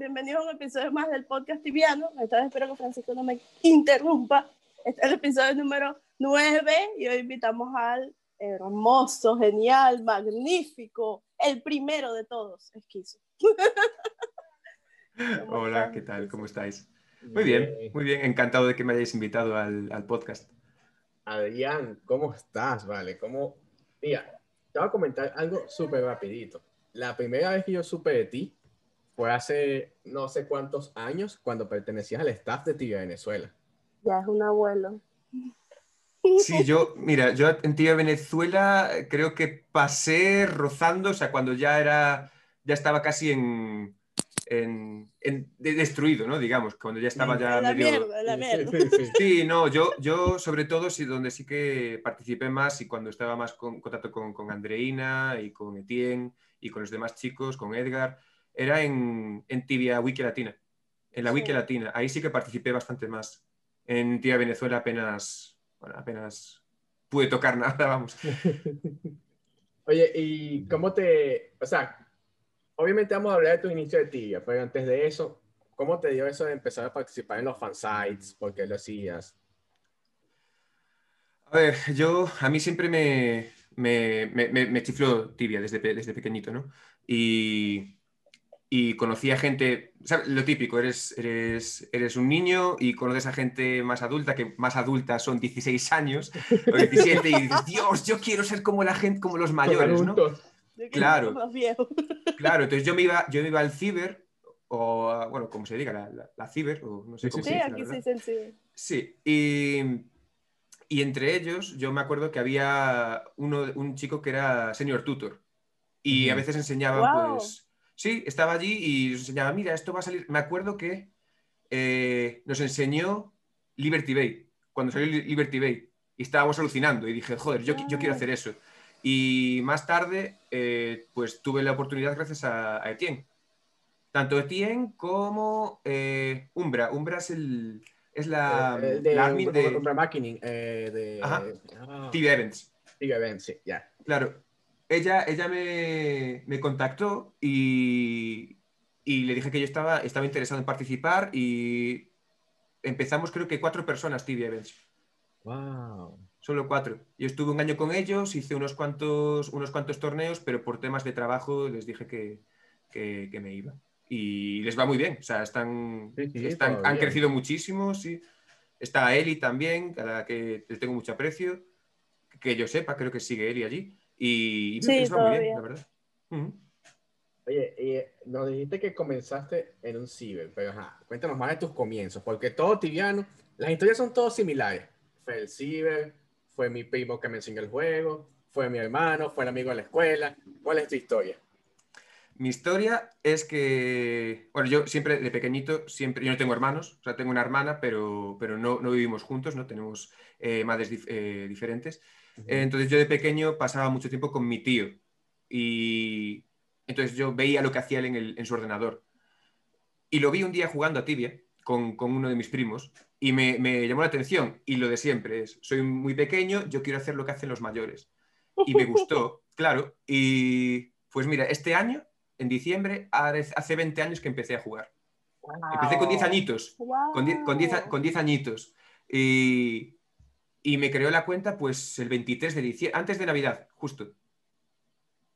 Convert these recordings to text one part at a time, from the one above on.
Bienvenidos a un episodio más del podcast tibiano. Esta vez espero que Francisco no me interrumpa. Este es el episodio número 9 y hoy invitamos al hermoso, genial, magnífico, el primero de todos, Esquizo. Hola, ¿qué tal? ¿Cómo estáis? Muy bien, muy bien. Encantado de que me hayáis invitado al, al podcast. Adrián, ¿cómo estás? Vale, ¿cómo? Mira, te voy a comentar algo súper rapidito. La primera vez que yo supe de ti fue hace no sé cuántos años cuando pertenecías al staff de Tibia Venezuela. Ya es un abuelo. Sí, yo, mira, yo en Tibia Venezuela creo que pasé rozando, o sea, cuando ya era, ya estaba casi en, en, en destruido, ¿no? Digamos, cuando ya estaba ya la medio... mierda, la mierda. Sí, no, yo, yo sobre todo sí, donde sí que participé más y cuando estaba más con contacto con, con Andreina y con Etienne y con los demás chicos, con Edgar, era en, en Tibia Wiki Latina, en la Sí. Wiki Latina. Ahí sí que participé bastante más. En Tibia Venezuela apenas, bueno, apenas pude tocar nada, vamos. Oye, ¿y cómo te, o sea, obviamente vamos a hablar de tu inicio de Tibia, pero antes de eso, ¿cómo te dio eso de empezar a participar en los fansites? ¿Por qué lo hacías? A ver, yo, a mí siempre me, me, me, me- me chifló tibia desde, desde pequeñito, ¿no? Y, y conocí a gente, ¿sabes? Lo típico, eres, eres, eres un niño y conoces a gente más adulta, que más adulta son 16 años o 17, y dices, Dios, yo quiero ser como la gente, como los mayores, ¿no? Claro. Claro, entonces yo me iba, yo me iba al ciber, o, bueno, como se diga, la, la, la ciber, o no sé Sí, cómo Sí, se dice, la aquí verdad. sí se sí. Sí, y, y entre ellos yo me acuerdo que había uno, un chico que era senior tutor y a veces enseñaban, Guau. pues, sí, estaba allí y nos enseñaba, mira, esto va a salir. Me acuerdo que eh, nos enseñó Liberty Bay, cuando salió Li- Liberty Bay, y estábamos alucinando y dije, joder, yo, qui- yo quiero Ah. hacer eso. Y más tarde, eh, pues tuve la oportunidad gracias a, a Etienne. Tanto Etienne como eh, Umbra. Umbra es, el, es la, el de, la admin de un remarketing, eh, de Ajá. ah, TV Events. Tibia Events, sí, ya. Claro, ella, ella me, me contactó y, y le dije que yo estaba, estaba interesado en participar y empezamos creo que cuatro personas TV Events, Wow. solo cuatro. Yo estuve un año con ellos, hice unos cuantos, unos cuantos torneos, pero por temas de trabajo les dije que, que- que me iba. Y les va muy bien, o sea, están, Sí, sí, están- han crecido muchísimo, sí. Está Eli también, a la que le tengo mucho aprecio, que yo sepa, creo que sigue Eli allí. Y, y Sí, va muy bien, la verdad. Ujú. Oye, eh, nos dijiste que comenzaste en un ciber, pero ajá, cuéntanos más de tus comienzos, porque todo tibiano, las historias son todas similares. Fue el ciber, fue mi primo que me enseñó el juego, fue mi hermano, fue el amigo de la escuela. ¿Cuál es tu historia? Mi historia es que, bueno, yo siempre de pequeñito, siempre, yo no tengo hermanos, o sea, tengo una hermana, pero, pero no, no vivimos juntos, no tenemos eh, madres dif- eh, diferentes. Entonces yo de pequeño pasaba mucho tiempo con mi tío y entonces yo veía lo que hacía él en, el- en su ordenador. Y lo vi un día jugando a tibia con, con uno de mis primos y me, me llamó la atención y lo de siempre es, soy muy pequeño, yo quiero hacer lo que hacen los mayores. Y me gustó, claro. Y pues mira, este año, en diciembre, hace hace 20 años que empecé a jugar. Empecé con 10 añitos Wow. con 10 con 10 a- con 10 añitos. Y, y me creó la cuenta pues el 23 de diciembre, antes de Navidad, justo.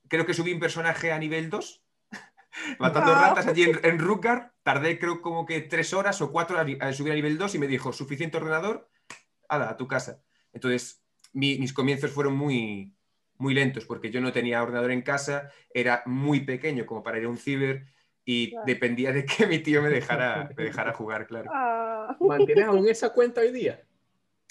Creo que subí un personaje a nivel 2, matando ratas allí en, en. Tardé creo como que 3 horas o 4 a, a subir a nivel 2 y me dijo, suficiente ordenador, ala, a tu casa. Entonces, mi- mis comienzos fueron muy, muy lentos porque yo no tenía ordenador en casa, era muy pequeño como para ir a un ciber y Claro. dependía de que mi tío me dejara, me dejara jugar, claro. Ah. ¿Mantienes aún esa cuenta hoy día?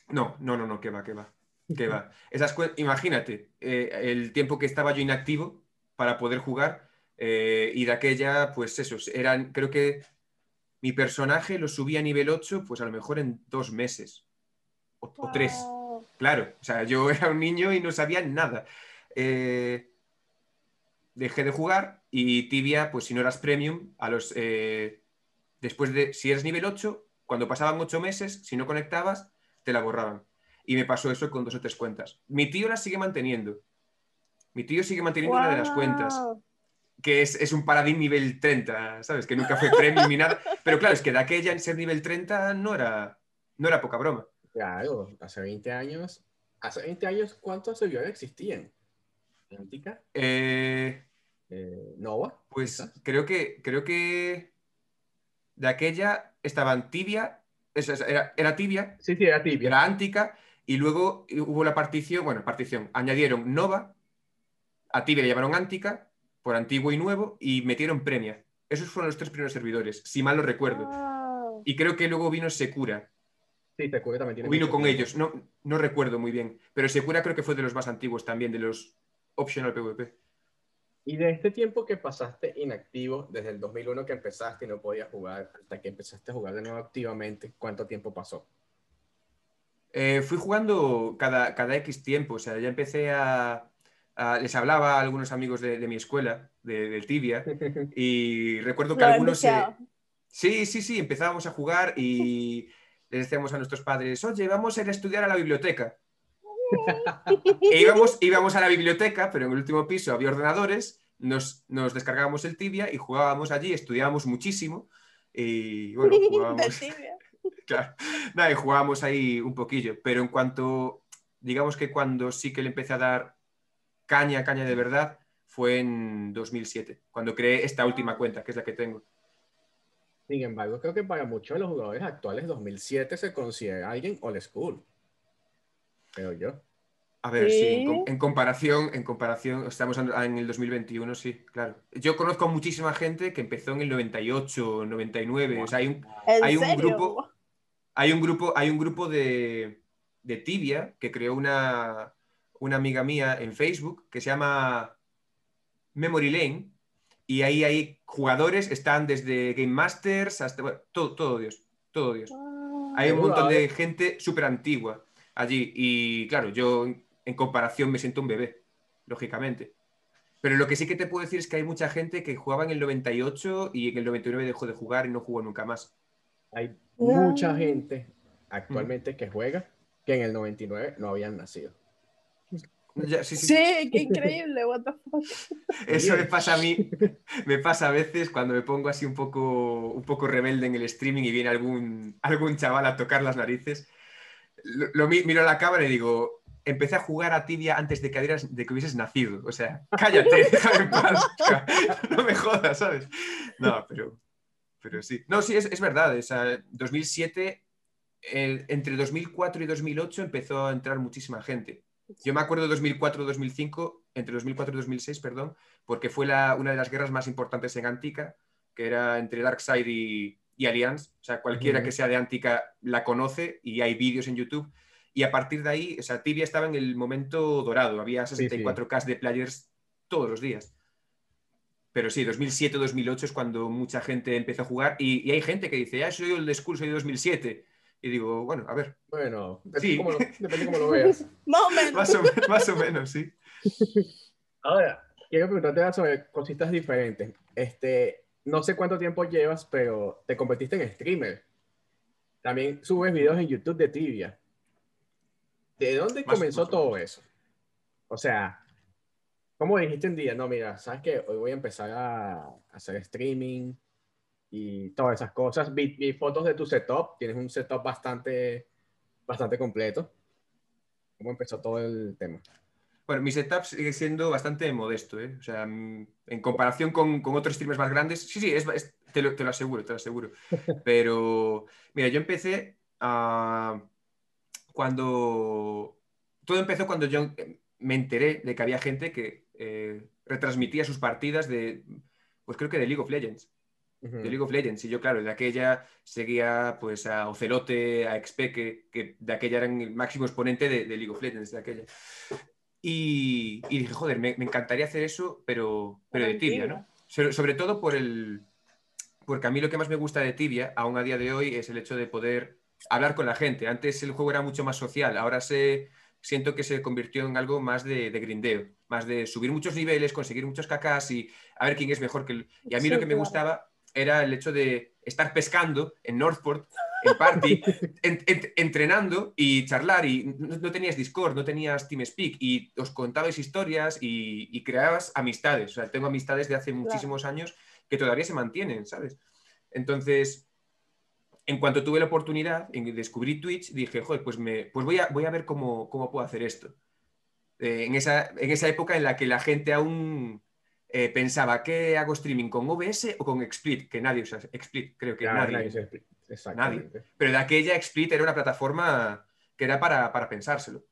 No, no, no, no, que va, que va. Que va. Esas Imagínate, eh, el tiempo que estaba yo inactivo para poder jugar eh, y de aquella, pues eso, eran, creo que mi personaje lo subí a nivel 8, pues a lo mejor en dos meses o, o tres. Claro, o sea, yo era un niño y no sabía nada. Eh, dejé de jugar y Tibia, pues si no eras premium, a los después de, si eres nivel 8, cuando pasaban 8 meses, si no conectabas, te la borraban. Y me pasó eso con dos o tres cuentas. Mi tío la sigue manteniendo. Mi tío sigue manteniendo una de las cuentas. Que es, es un paladín nivel 30, ¿sabes? Que nunca fue premium ni nada. Pero claro, es que de aquella en ser nivel 30 no era, no era poca broma. Claro, hace 20 años. Hace 20 años, ¿cuántos servidores existían? ¿Antica? Eh, Eh, ¿Nova? pues creo que, creo que de aquella estaban Tibia, esa- esa- era, era Tibia, Sí, sí, era tibia. era Antica, y luego hubo la partición, bueno, partición, añadieron Nova, a Tibia le llamaron Antica, por antiguo y nuevo, y metieron Premia. Esos fueron los tres primeros servidores, si mal no recuerdo. Ah. Y creo que luego vino Secura, Sí, te acuerdo también. tiene o vino con tiempo. ellos, no, no recuerdo muy bien, pero Secura creo que fue de los más antiguos también, de los optional PvP. Y de este tiempo que pasaste inactivo, desde el 2001 que empezaste y no podías jugar, hasta que empezaste a jugar de nuevo activamente, ¿cuánto tiempo pasó? Eh, fui jugando cada, cada X tiempo, o sea, ya empecé a... a- les hablaba a algunos amigos de, de mi escuela, de, del Tibia, y recuerdo que algunos... se-. Sí, sí, sí, empezábamos a jugar y les decíamos a nuestros padres, oye, vamos a ir a estudiar a la biblioteca. E íbamos, íbamos a la biblioteca, pero en el último piso había ordenadores, nos, nos descargábamos el Tibia y jugábamos allí, estudiábamos muchísimo y bueno, jugábamos, claro, nada, y jugábamos ahí un poquillo, pero en cuanto, digamos que cuando sí que le empecé a dar caña, caña de verdad, fue en 2007, cuando creé esta última cuenta, que es la que tengo. Sin embargo, creo que para muchos de los jugadores actuales, 2007 se considera alguien old school. Creo yo. A ver, sí, en, Sí. com- en comparación, en comparación, estamos en el 2021, sí, claro. Yo conozco muchísima gente que empezó en el 98, 99, o sea, hay un, ¿En Hay un grupo- hay un grupo, hay un grupo de, de Tibia que creó una, una amiga mía en Facebook que se llama Memory Lane y ahí hay jugadores, están desde Game Masters hasta, bueno, todo, todo Dios, todo Dios. Ah. Hay un montón a de ver. gente súper antigua allí y claro, yo en- comparación me siento un bebé, lógicamente. Pero lo que sí que te puedo decir es que hay mucha gente que jugaba en el 98 y en el 99 dejó de jugar y no jugó nunca más. Hay mucha gente actualmente que juega que en el 99 no habían nacido. Ya, sí, sí. Sí, qué increíble, what the fuck. Eso me pasa a mí, me pasa a veces cuando me pongo así un poco, un poco rebelde en el streaming y viene algún, algún chaval a tocar las narices. Lo, lo mi- miro a la cámara y digo, empecé a jugar a tibia antes de que, hubieras- de que hubieses nacido. O sea, cállate, déjame en paz. No me jodas, ¿sabes? No, pero, pero sí. No, sí, es, es verdad. O sea, 2007, el- entre 2004 y 2008 empezó a entrar muchísima gente. Yo me acuerdo de 2004-2005, entre 2004 y 2006, perdón, porque fue la- una de las guerras más importantes en Antica, que era entre Darkseid y, y Alliance. O sea, cualquiera que sea de Antica la conoce y hay vídeos en YouTube. Y a partir de ahí, o sea, Tibia estaba en el momento dorado. Había Sí, sí. 64K de players todos los días. Pero sí, 2007-2008 es cuando mucha gente empezó a jugar y, y hay gente que dice, ya soy el de school, soy de 2007. Y digo, bueno, a ver, Bueno, depende, Sí. cómo, lo, depende cómo lo veas. Más o menos. más o, más o menos, sí. Ahora, quiero preguntarte sobre cositas diferentes. Este, no sé cuánto tiempo llevas, pero te convertiste en streamer. También subes videos en YouTube de Tibia. ¿De dónde Más- comenzó más todo menos. eso? O sea, ¿cómo dijiste un día? No, mira, sabes que hoy voy a empezar a hacer streaming y todas esas cosas. Vi, vi fotos de tu setup. Tienes un setup bastante, bastante completo. ¿Cómo empezó todo el tema? Bueno, mi setup sigue siendo bastante modesto, ¿eh? O sea, mm, en comparación con, con otros streamers más grandes, sí, sí, es, es- te, lo, te lo aseguro, te lo aseguro. Pero, mira, yo empecé a... Cuando... Todo empezó cuando yo me enteré de que había gente que eh, retransmitía sus partidas de, pues creo que de League of Legends. De League of Legends. Y yo, claro, de aquella seguía pues a Ocelote, a XP, que, que de aquella eran el máximo exponente de, de League of Legends, de aquella. Y, y dije, joder, me, me encantaría hacer eso, pero, pero de tibia, ¿no? Sobre, sobre todo por el... Porque a mí lo que más me gusta de tibia, aún a día de hoy, es el hecho de poder hablar con la gente. Antes el juego era mucho más social, ahora se, siento que se convirtió en algo más de, de grindeo, más de subir muchos niveles, conseguir muchos cacas y a ver quién es mejor que el... Y a mí Sí, lo que me claro. gustaba era el hecho de estar pescando en Northport en party, entrenando y charlar. Y no, tenías Discord, no tenías TeamSpeak y os contabais historias y, creabas amistades. O sea, tengo amistades de hace muchísimos años que todavía se mantienen, ¿sabes? Entonces, en cuanto tuve la oportunidad, en descubrí Twitch, dije, joder, pues, me, pues voy, a, voy a ver cómo, cómo puedo hacer esto. Eh, en, esa, en esa época en la que la gente aún eh, pensaba que hago streaming con OBS o con XSplit, que nadie usa XSplit, creo que nadie. Nadie, Pero de aquella XSplit era una plataforma que era para, pensárselo.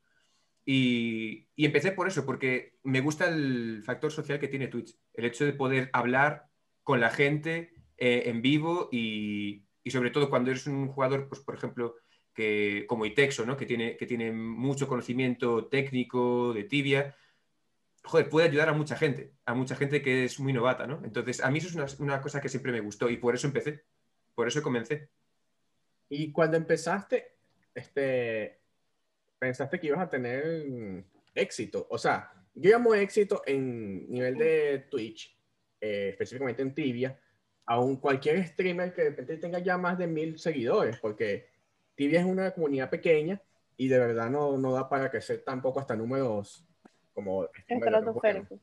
Y, empecé por eso, porque me gusta el factor social que tiene Twitch. El hecho de poder hablar con la gente eh, en vivo y, sobre todo cuando eres un jugador, pues por ejemplo, que, como Itexo, ¿no? que, tiene, que tiene mucho conocimiento técnico de tibia, joder, puede ayudar a mucha gente, a mucha gente que es muy novata, ¿no? Entonces, a mí eso es una, cosa que siempre me gustó y por eso empecé, por eso comencé. Y cuando empezaste, este, pensaste que ibas a tener éxito. O sea, yo llamo éxito en nivel de Twitch, eh, específicamente en Tibia, a un cualquier streamer que de repente tenga ya más de mil seguidores, porque Tibia es una comunidad pequeña y de verdad no, no da para crecer tampoco hasta números como estratosférico,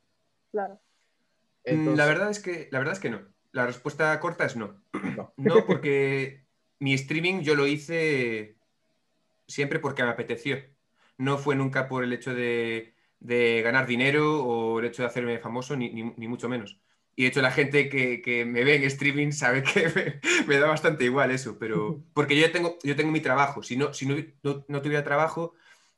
claro. Mm, la verdad es que la verdad es que no. La respuesta corta es no. No, porque mi streaming yo lo hice siempre porque me apeteció. No fue nunca por el hecho de, ganar dinero o el hecho de hacerme famoso, ni, mucho menos. Y de hecho la gente que, me ve en streaming sabe que me, da bastante igual eso, pero porque yo tengo, yo tengo mi trabajo. Si, no, si no, no, tuviera trabajo,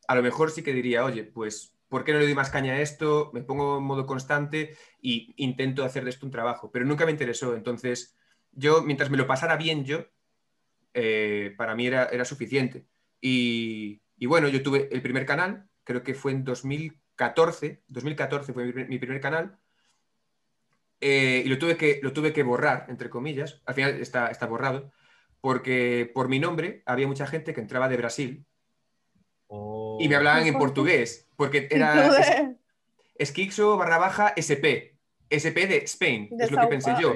a lo mejor sí que diría, oye, pues ¿por qué no le doy más caña a esto? Me pongo en modo constante e intento hacer de esto un trabajo, pero nunca me interesó. Entonces, yo, mientras me lo pasara bien yo, eh, para mí era, era suficiente. Y, bueno, yo tuve el primer canal, creo que fue en 2014, 2014 fue mi, primer canal, eh, y lo tuve, que, lo tuve que borrar, entre comillas, al final está, está borrado, porque por mi nombre había mucha gente que entraba de Brasil y me hablaban en portugués, porque era Esquixo barra baja SP, SP de Spain, es lo que pensé yo.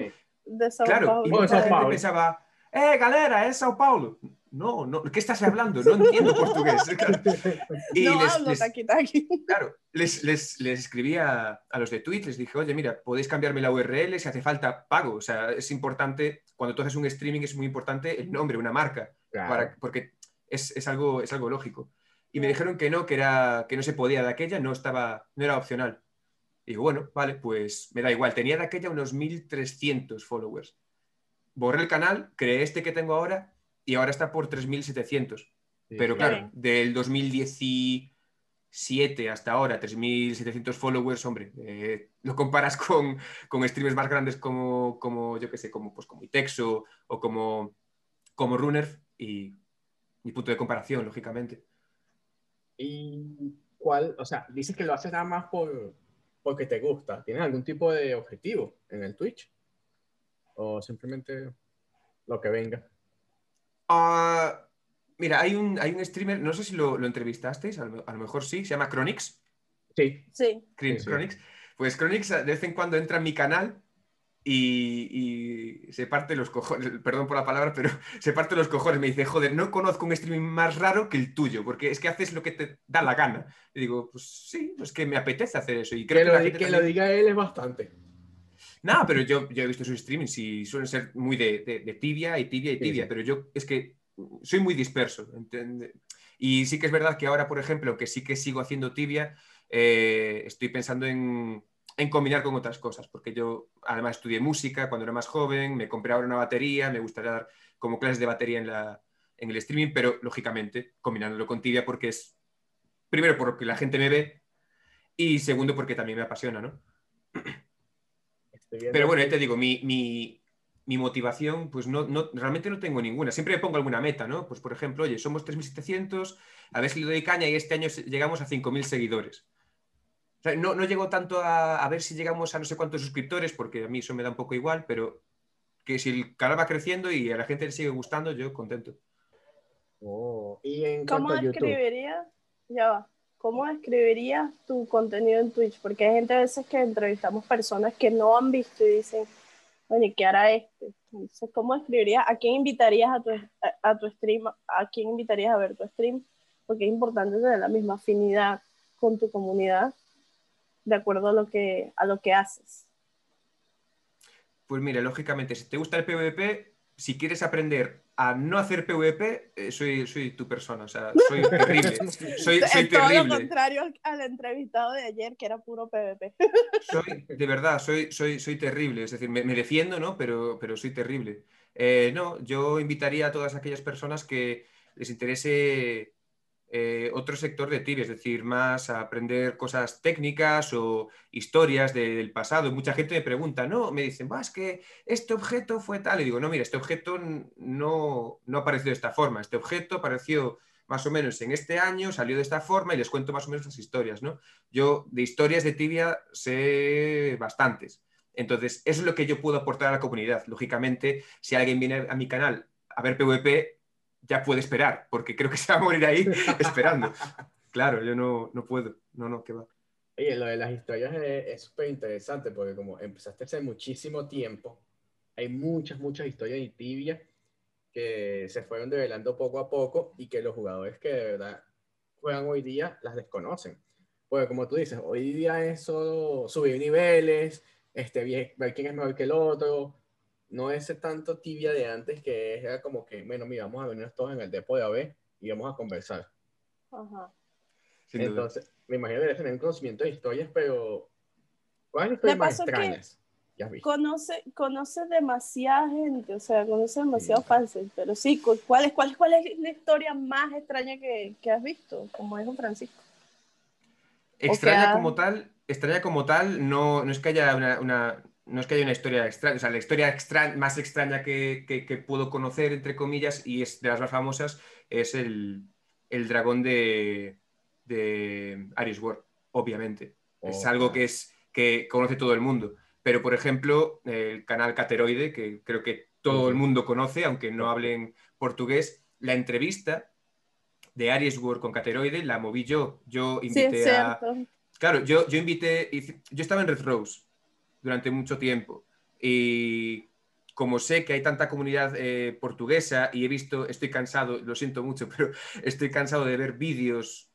claro, y mucha gente pensaba, eh, galera, es Sao Paulo. No, no, ¿qué estás hablando? No entiendo portugués. Y no les, hablo les, Claro, les, les, les escribí a, los de Twitch, les dije, oye, mira, podéis cambiarme la URL, si hace falta, pago. O sea, es importante, cuando tú haces un streaming es muy importante el nombre, una marca, para, porque es, es, algo, es algo lógico y me dijeron que no, que, era, que no se podía de aquella, no, estaba, no era opcional. Y digo, bueno, vale, pues me da igual. Tenía de aquella unos 1.300 followers. Borré el canal, creé este que tengo ahora y ahora está por 3.700. Pero claro, del 2017 hasta ahora, 3.700 followers, hombre, eh, lo comparas con, con streamers más grandes como, como yo qué sé, como, pues, como Itexo o como, como Runner y mi punto de comparación, lógicamente. ¿Y cuál, o sea, dices que lo haces nada más por, porque te gusta? ¿Tienes algún tipo de objetivo en el Twitch? ¿O simplemente lo que venga? Ah, mira, hay un, hay un streamer, no sé si lo, lo entrevistasteis, a lo, mejor sí, se llama Chronix. Sí. Sí. Chronix. Pues Chronix de vez en cuando entra en mi canal y, se parte los cojones, perdón por la palabra, pero se parte los cojones. Me dice, joder, no conozco un streaming más raro que el tuyo, porque es que haces lo que te da la gana. Y digo, pues sí, es que me apetece hacer eso. Y creo que, que, lo, diga él es bastante. No, pero yo, yo he visto sus streamings y suelen ser muy de, tibia y tibia y tibia, pero yo es que soy muy disperso. Y sí que es verdad que ahora, por ejemplo, que sí que sigo haciendo tibia, eh, estoy pensando en en combinar con otras cosas, porque yo además estudié música cuando era más joven, me compré ahora una batería, me gustaría dar como clases de batería en, la, en el streaming, pero lógicamente combinándolo con tibia porque es, primero porque la gente me ve y segundo porque también me apasiona, ¿no? Pero bueno, ya te digo, mi, mi, mi motivación, pues no, no, realmente no tengo ninguna. Siempre me pongo alguna meta, ¿no? Pues por ejemplo, oye, somos 3.700, a ver si le doy caña y este año llegamos a 5.000 seguidores no, no llego tanto a, ver si llegamos a no sé cuántos suscriptores, porque a mí eso me da un poco igual, pero que si el canal va creciendo y a la gente le sigue gustando, yo contento. Oh, ¿Y en ¿Cómo escribirías? Ya va. ¿Cómo escribirías tu contenido en Twitch? Porque hay gente a veces que entrevistamos personas que no han visto y dicen, oye, ¿qué hará este? Entonces, ¿cómo escribirías? ¿A quién invitarías a tu, a, tu stream? ¿A quién invitarías a ver tu stream? Porque es importante tener la misma afinidad con tu comunidad de acuerdo a lo que, a lo que haces. Pues mira, lógicamente, si te gusta el PvP, si quieres aprender a no hacer PvP, eh, soy, soy tu persona, o sea, soy terrible. Soy, soy todo lo contrario al entrevistado de ayer, que era puro PvP. Soy, de verdad, soy, soy, soy terrible. Es decir, me, me defiendo, ¿no? Pero, pero soy terrible. Eh, no, yo invitaría a todas aquellas personas que les interese eh, otro sector de tibia, es decir, más aprender cosas técnicas o historias de- del pasado. Mucha gente me pregunta, no, me dicen, "Buah, es que este objeto fue tal. Y digo, no, mira, este objeto no, no apareció de esta forma. Este objeto apareció más o menos en este año, salió de esta forma y les cuento más o menos las historias, ¿no? Yo de historias de tibia sé bastantes. Entonces, eso es lo que yo puedo aportar a la comunidad. Lógicamente, si alguien viene a mi canal a ver PvP, ya puede esperar, porque creo que se va a morir ahí esperando. Claro, yo no, no puedo. No, no, que va. Oye, lo de las historias es súper interesante porque como empezaste hace muchísimo tiempo, hay muchas, muchas historias de tibia que se fueron develando poco a poco y que los jugadores que de verdad juegan hoy día las desconocen. Porque como tú dices, hoy día es solo subir niveles, este, ver quién es mejor que el otro. No ese tanto tibia de antes que era como que, bueno, mira, vamos a venirnos todos en el depo de AB y vamos a conversar. Ajá. Sin duda. Entonces, me imagino que debes tener un conocimiento de historias, pero ¿cuál es la historia Me más extrañas que has visto? Conoce, conoce demasiada gente, o sea, conoce demasiados Sí. fans, pero sí, cu- ¿cuál es, cuál, es- cuál es la historia más extraña que, que has visto? Como dijo Francisco. Extraña como tal, extraña como tal, no, no es que haya una, una- no es que haya una historia extraña, o sea, la historia extra- más extraña que, que- que puedo conocer, entre comillas, y es de las más famosas, es el, el dragón de, de Aries War, obviamente. Es algo que, es, que conoce todo el mundo. Pero, por ejemplo, el canal Cateroide, que creo que todo el mundo conoce, aunque no hablen portugués, la entrevista de Aries War con Cateroide la moví yo. Yo Sí, invité es a, cierto. Claro, yo, yo invité, yo estaba en Red Rose durante mucho tiempo y como sé que hay tanta comunidad eh, portuguesa y he visto, estoy cansado, lo siento mucho, pero estoy cansado de ver vídeos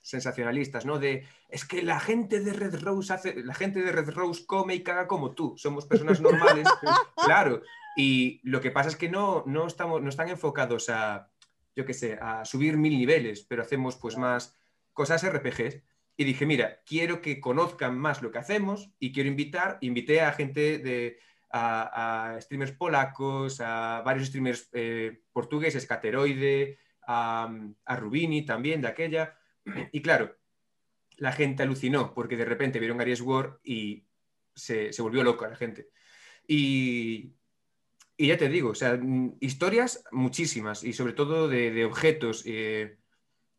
sensacionalistas, ¿no? De, es que la gente de Red Rose hace, la gente de Red Rose come y caga como tú, somos personas normales, claro, y lo que pasa es que no, no, estamos, no están enfocados a, yo qué sé, a subir mil niveles, pero hacemos pues más cosas RPGs. Y dije, mira, quiero que conozcan más lo que hacemos y quiero invitar, invité a gente de, a, streamers polacos, a varios streamers eh, portugueses, Cateroide, a, a Rubini también de aquella. Y claro, la gente alucinó porque de repente vieron Aries War y se, se volvió loca la gente. Y, y ya te digo, o sea, historias muchísimas y sobre todo de, de objetos. eh,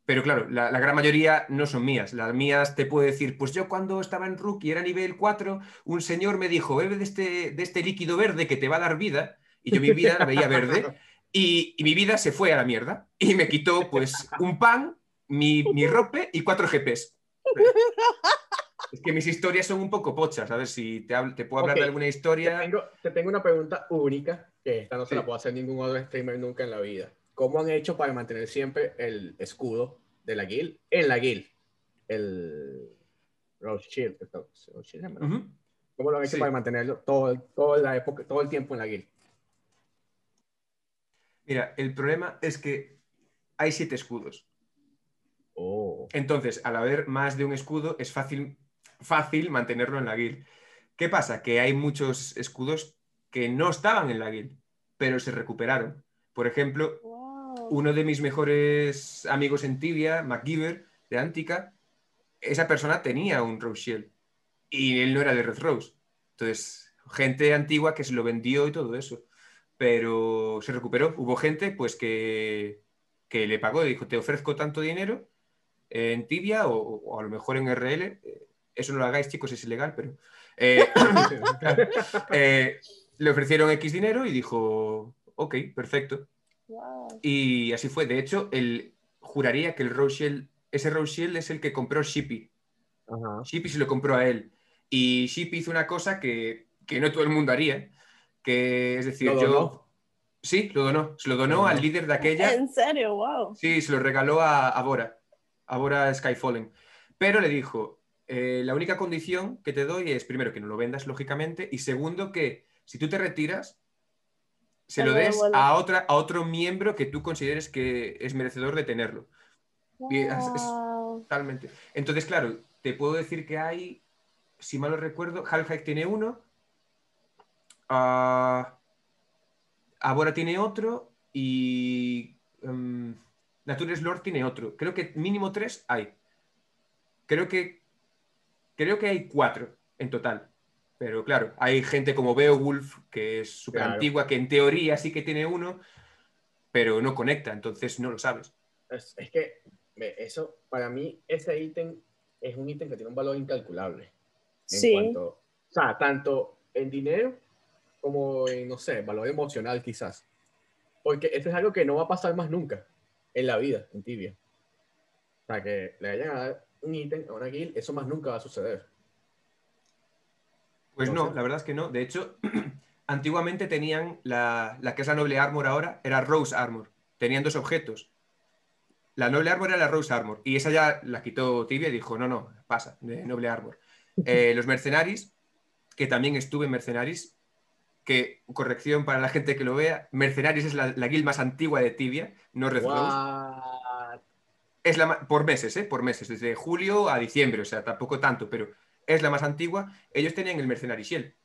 pero claro, la, la gran mayoría no son mías. Las mías te puedo decir, pues yo cuando estaba en Rookie era nivel 4, un señor me dijo, bebe de este, de este líquido verde que te va a dar vida. Y yo mi vida la veía verde y, y mi vida se fue a la mierda. Y me quitó pues un pan, mi, mi rope y cuatro GPs. Es que mis historias son un poco pochas. A ver si te, hablo- te puedo hablar Ok, de alguna Te historia. tengo, te tengo una pregunta única, que esta no se Sí. la puedo hacer ningún otro streamer nunca en la vida. ¿Cómo han hecho para mantener siempre el escudo de la guild en la guild? El Rose Shield. ¿Cómo lo han hecho Sí. para mantenerlo todo, toda la época, todo el tiempo en la guild? Mira, el problema es que hay siete escudos. Oh. Entonces, al haber más de un escudo, es fácil, fácil mantenerlo en la guild. ¿Qué pasa? Que hay muchos escudos que no estaban en la guild, pero se recuperaron. Por ejemplo. Uno de mis mejores amigos en Tibia, MacGyver, de Antica, esa persona tenía un Rose Shield y él no era de Red Rose. Entonces, gente antigua que se lo vendió y todo eso. Pero se recuperó. Hubo gente pues que, que le pagó y dijo, te ofrezco tanto dinero en Tibia o, a lo mejor en RL. Eh, Eso no lo hagáis, chicos, es ilegal, pero... eh, eh, le ofrecieron X dinero y dijo, ok, perfecto. Wow. Y así fue. De hecho, él juraría que el Rose Shield, ese Rose Shield es el que compró Shippy. Ajá. Shippy se lo compró a él. Y Shippy hizo una cosa que, que no todo el mundo haría, Que es decir, ¿Lo yo. donó? Sí, lo donó. Se lo donó al líder de aquella. En serio, wow. Sí, se lo regaló a, a Bora, a Bora Skyfallen. Pero le dijo, eh, la única condición que te doy es, primero, que no lo vendas, lógicamente, y segundo, que si tú te retiras, se lo des a, otra, a otro miembro que tú consideres que es merecedor de tenerlo. Y es- es- Wow. Totalmente. Entonces, claro, te puedo decir que hay, si mal no recuerdo, Half-Life tiene uno, ah, Abora tiene otro y um, Natures Lord tiene otro. Creo que mínimo tres hay. Creo que creo que hay cuatro en total. Pero claro, hay gente como Beowulf, que es súper Claro. antigua, que en teoría sí que tiene uno, pero no conecta, entonces no lo sabes. Es, es que eso, para mí, ese ítem es un ítem que tiene un valor incalculable. En Sí. cuanto, o sea, tanto en dinero como en, no sé, valor emocional quizás. Porque esto es algo que no va a pasar más nunca en la vida, en Tibia. O sea, que le vayan a dar un ítem a una guild, eso más nunca va a suceder. Pues No la verdad es que no. De hecho, antiguamente tenían la, la que es la noble armor ahora, era Rose Armor. Tenían dos objetos. La noble armor era la Rose Armor. Y esa ya la quitó Tibia y dijo, no, no, pasa, de noble armor. Eh, los mercenaris, que también estuve en mercenaris, que, corrección para la gente que lo vea, mercenaris es la, la guild más antigua de Tibia, no Red? Es la por meses, ¿eh? Por meses, desde julio a diciembre, o sea, tampoco tanto, pero es la más antigua. Ellos tenían el Mercenary Shell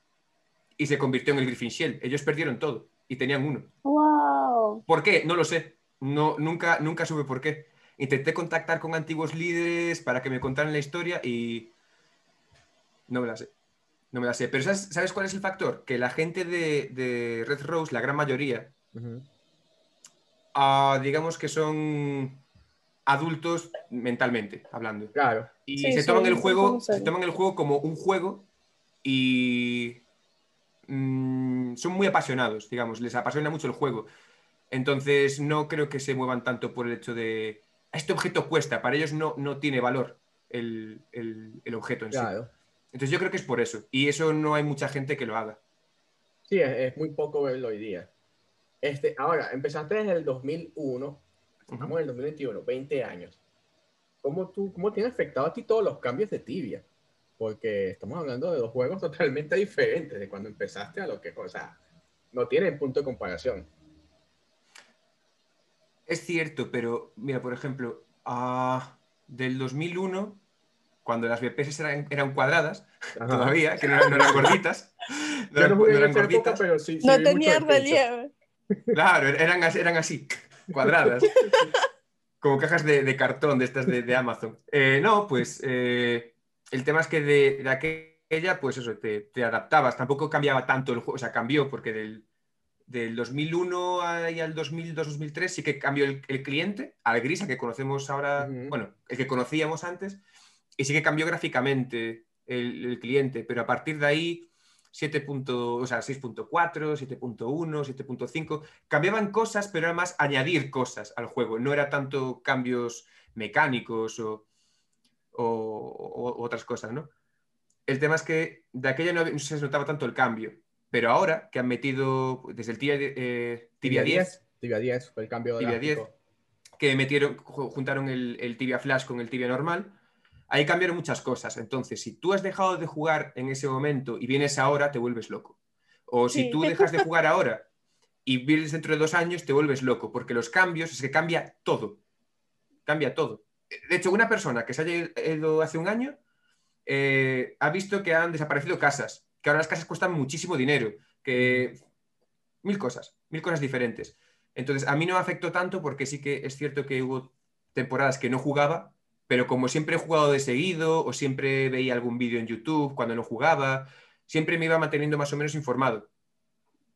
y se convirtió en el Griffin Shell. Ellos perdieron todo y tenían uno. Wow. ¿Por qué? No lo sé. No, nunca, nunca supe por qué. Intenté contactar con antiguos líderes para que me contaran la historia y no me la sé. No me la sé. Pero ¿sabes, sabes cuál es el factor? Que la gente de, de Red Rose, la gran mayoría, ah, digamos que son adultos mentalmente hablando. Claro. Y Sí, se sí, toman el juego, se toman el juego como un juego y mm, son muy apasionados, digamos, les apasiona mucho el juego. Entonces no creo que se muevan tanto por el hecho de este objeto cuesta, para ellos no, no tiene valor el, el- el objeto en sí. Entonces yo creo que es por eso. Y eso no hay mucha gente que lo haga. Sí, es, es muy poco verlo hoy día. Este, ahora, empezaste desde el 2001, estamos en el 2021, 20 años. ¿Cómo, tú, ¿Cómo te han afectado a ti todos los cambios de tibia? Porque estamos hablando de dos juegos totalmente diferentes de cuando empezaste a lo que, o sea, no tienen punto de comparación. Es cierto, pero mira, por ejemplo, ah, del 2001, cuando las BPS eran, eran cuadradas, Ajá. todavía, que no eran, no eran gorditas. no eran- no eran gorditas. pero sí. sí No tenía relieve. Claro, eran, eran así, cuadradas. Como cajas de, de cartón de estas de, de Amazon. Eh, no, pues eh, el tema es que de, de aquella, pues eso, te, te adaptabas. Tampoco cambiaba tanto el juego, o sea, cambió porque del, del 2001 ahí al 2002-2003 sí que cambió el, el cliente al gris, al que conocemos ahora, bueno, el que conocíamos antes, y sí que cambió gráficamente el, el cliente, pero a partir de ahí 7. punto- o sea, 6.4, 7.1, 7.5 cambiaban cosas, pero era más añadir cosas al juego, no era tanto cambios mecánicos o, o- o otras cosas, ¿no? El tema es que de aquella no, se notaba tanto el cambio, pero ahora que han metido desde el Tibia, eh, Tibia 10, Tibia 10 fue el cambio Tibia drástico. que metieron, ju- juntaron el, el Tibia Flash con el Tibia normal, ahí cambiaron muchas cosas. Entonces, si tú has dejado de jugar en ese momento y vienes ahora, te vuelves loco. O si Sí. tú dejas de jugar ahora y vienes dentro de dos años, te vuelves loco, porque los cambios es que cambia todo. Cambia todo. De hecho, una persona que se haya ido hace un año eh, ha visto que han desaparecido casas, que ahora las casas cuestan muchísimo dinero, que mil cosas, mil cosas diferentes. Entonces, a mí no me afectó tanto porque sí que es cierto que hubo temporadas que no jugaba, pero como siempre he jugado de seguido o siempre veía algún vídeo en YouTube cuando no jugaba, siempre me iba manteniendo más o menos informado.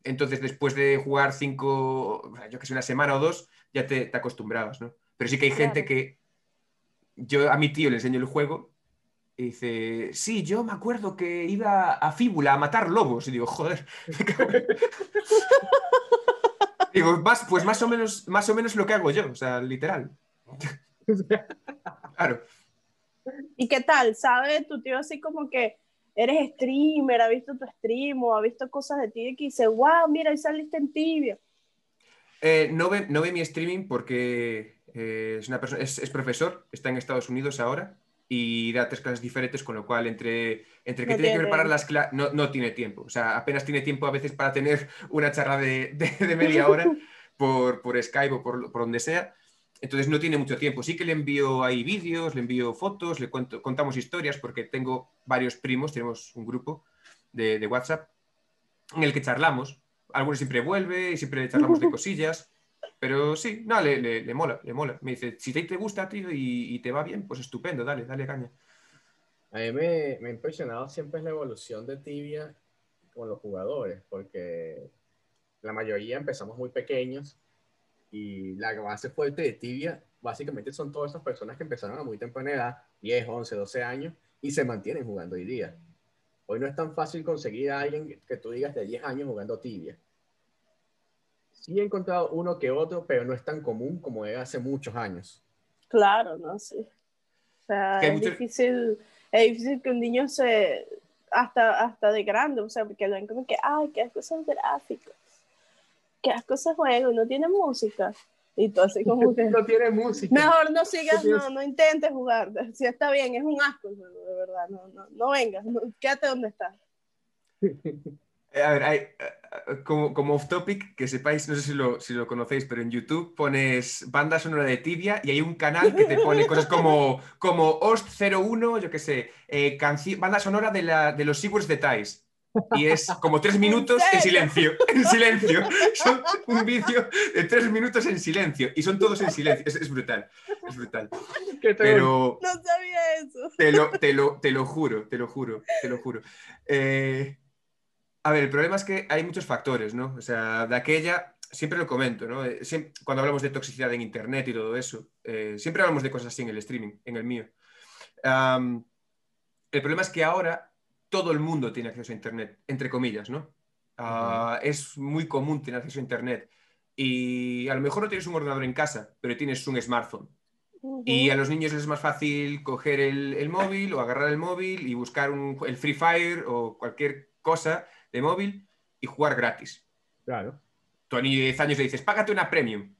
Entonces, después de jugar cinco, yo que sé, una semana o dos, ya te, te acostumbrabas, ¿no? Pero sí que hay gente Claro. que yo a mi tío le enseño el juego y dice, sí, yo me acuerdo que iba a Fíbula a matar lobos. Y digo, joder. me cago en-". digo, más, pues más o, menos, más o menos lo que hago yo, o sea, literal. Claro. ¿Y qué tal? ¿Sabe tu tío así como que eres streamer, ha visto tu stream o ha visto cosas de ti y dice, wow, mira, ahí saliste en tibia. Eh, no, ve, no ve mi streaming porque eh, es, una persona, es, es, profesor, está en Estados Unidos ahora y da tres clases diferentes, con lo cual entre, entre que No tiene que tiene. preparar las clases, no, no tiene tiempo. O sea, apenas tiene tiempo a veces para tener una charla de, de- de media hora por, por Skype o por, por donde sea. Entonces no tiene mucho tiempo. Sí que le envío ahí vídeos, le envío fotos, le cuento, contamos historias porque tengo varios primos, tenemos un grupo de, de WhatsApp en el que charlamos. Algunos siempre vuelve y siempre charlamos de cosillas. Pero sí, no, le, le- le mola, le mola. Me dice, si te, te gusta, tío, y, y te va bien, pues estupendo, dale, dale caña. A mí me, me ha impresionado siempre la evolución de Tibia con los jugadores, porque la mayoría empezamos muy pequeños y la base fuerte de Tibia básicamente son todas esas personas que empezaron a muy temprana edad, 10, 11, 12 años, y se mantienen jugando hoy día. Hoy no es tan fácil conseguir a alguien que tú digas de 10 años jugando Tibia. Sí he encontrado uno que otro, pero no es tan común como era hace muchos años. Claro, no sé. O sea, es mucho- difícil, es difícil que un niño se, hasta, hasta de grande, o sea, porque lo ven como que, ay, qué asco esos gráficos, qué asco ese juego, no tiene música. Y tú así como que, No tiene música. mejor no sigas, ¿Qué no, no intentes jugar. Si está bien, es un asco juego, de verdad, no, no, no vengas, no, quédate donde estás. Eh, A ver, hay, eh, eh, como, como off topic, que sepáis, no sé si lo, si lo conocéis, pero en YouTube pones banda sonora de Tibia y hay un canal que te pone cosas como, como Ost01, yo qué sé, eh, banda sonora de, la, de los Seawords de Thais. Y es como tres minutos en silencio, en silencio. Son un vídeo de tres minutos en silencio y son todos en silencio. Es, es brutal, es brutal. ¿Qué te Pero, No sabía eso. te lo, te, lo, te lo juro, te lo juro, te lo juro. Eh, a ver, el problema es que hay muchos factores, ¿no? O sea, de aquella, siempre lo comento, ¿no? Eh, cuando hablamos de toxicidad en Internet y todo eso, eh, siempre hablamos de cosas así en el streaming, en el mío. El problema es que ahora todo el mundo tiene acceso a Internet, entre comillas, ¿no? Ah, Es muy común tener acceso a Internet. Y a lo mejor no tienes un ordenador en casa, pero tienes un smartphone. Y a los niños les es más fácil coger el, el móvil o agarrar el móvil y buscar un- el Free Fire o cualquier cosa de móvil y jugar gratis. Claro. Tu a niño de 10 años le dices, págate una premium.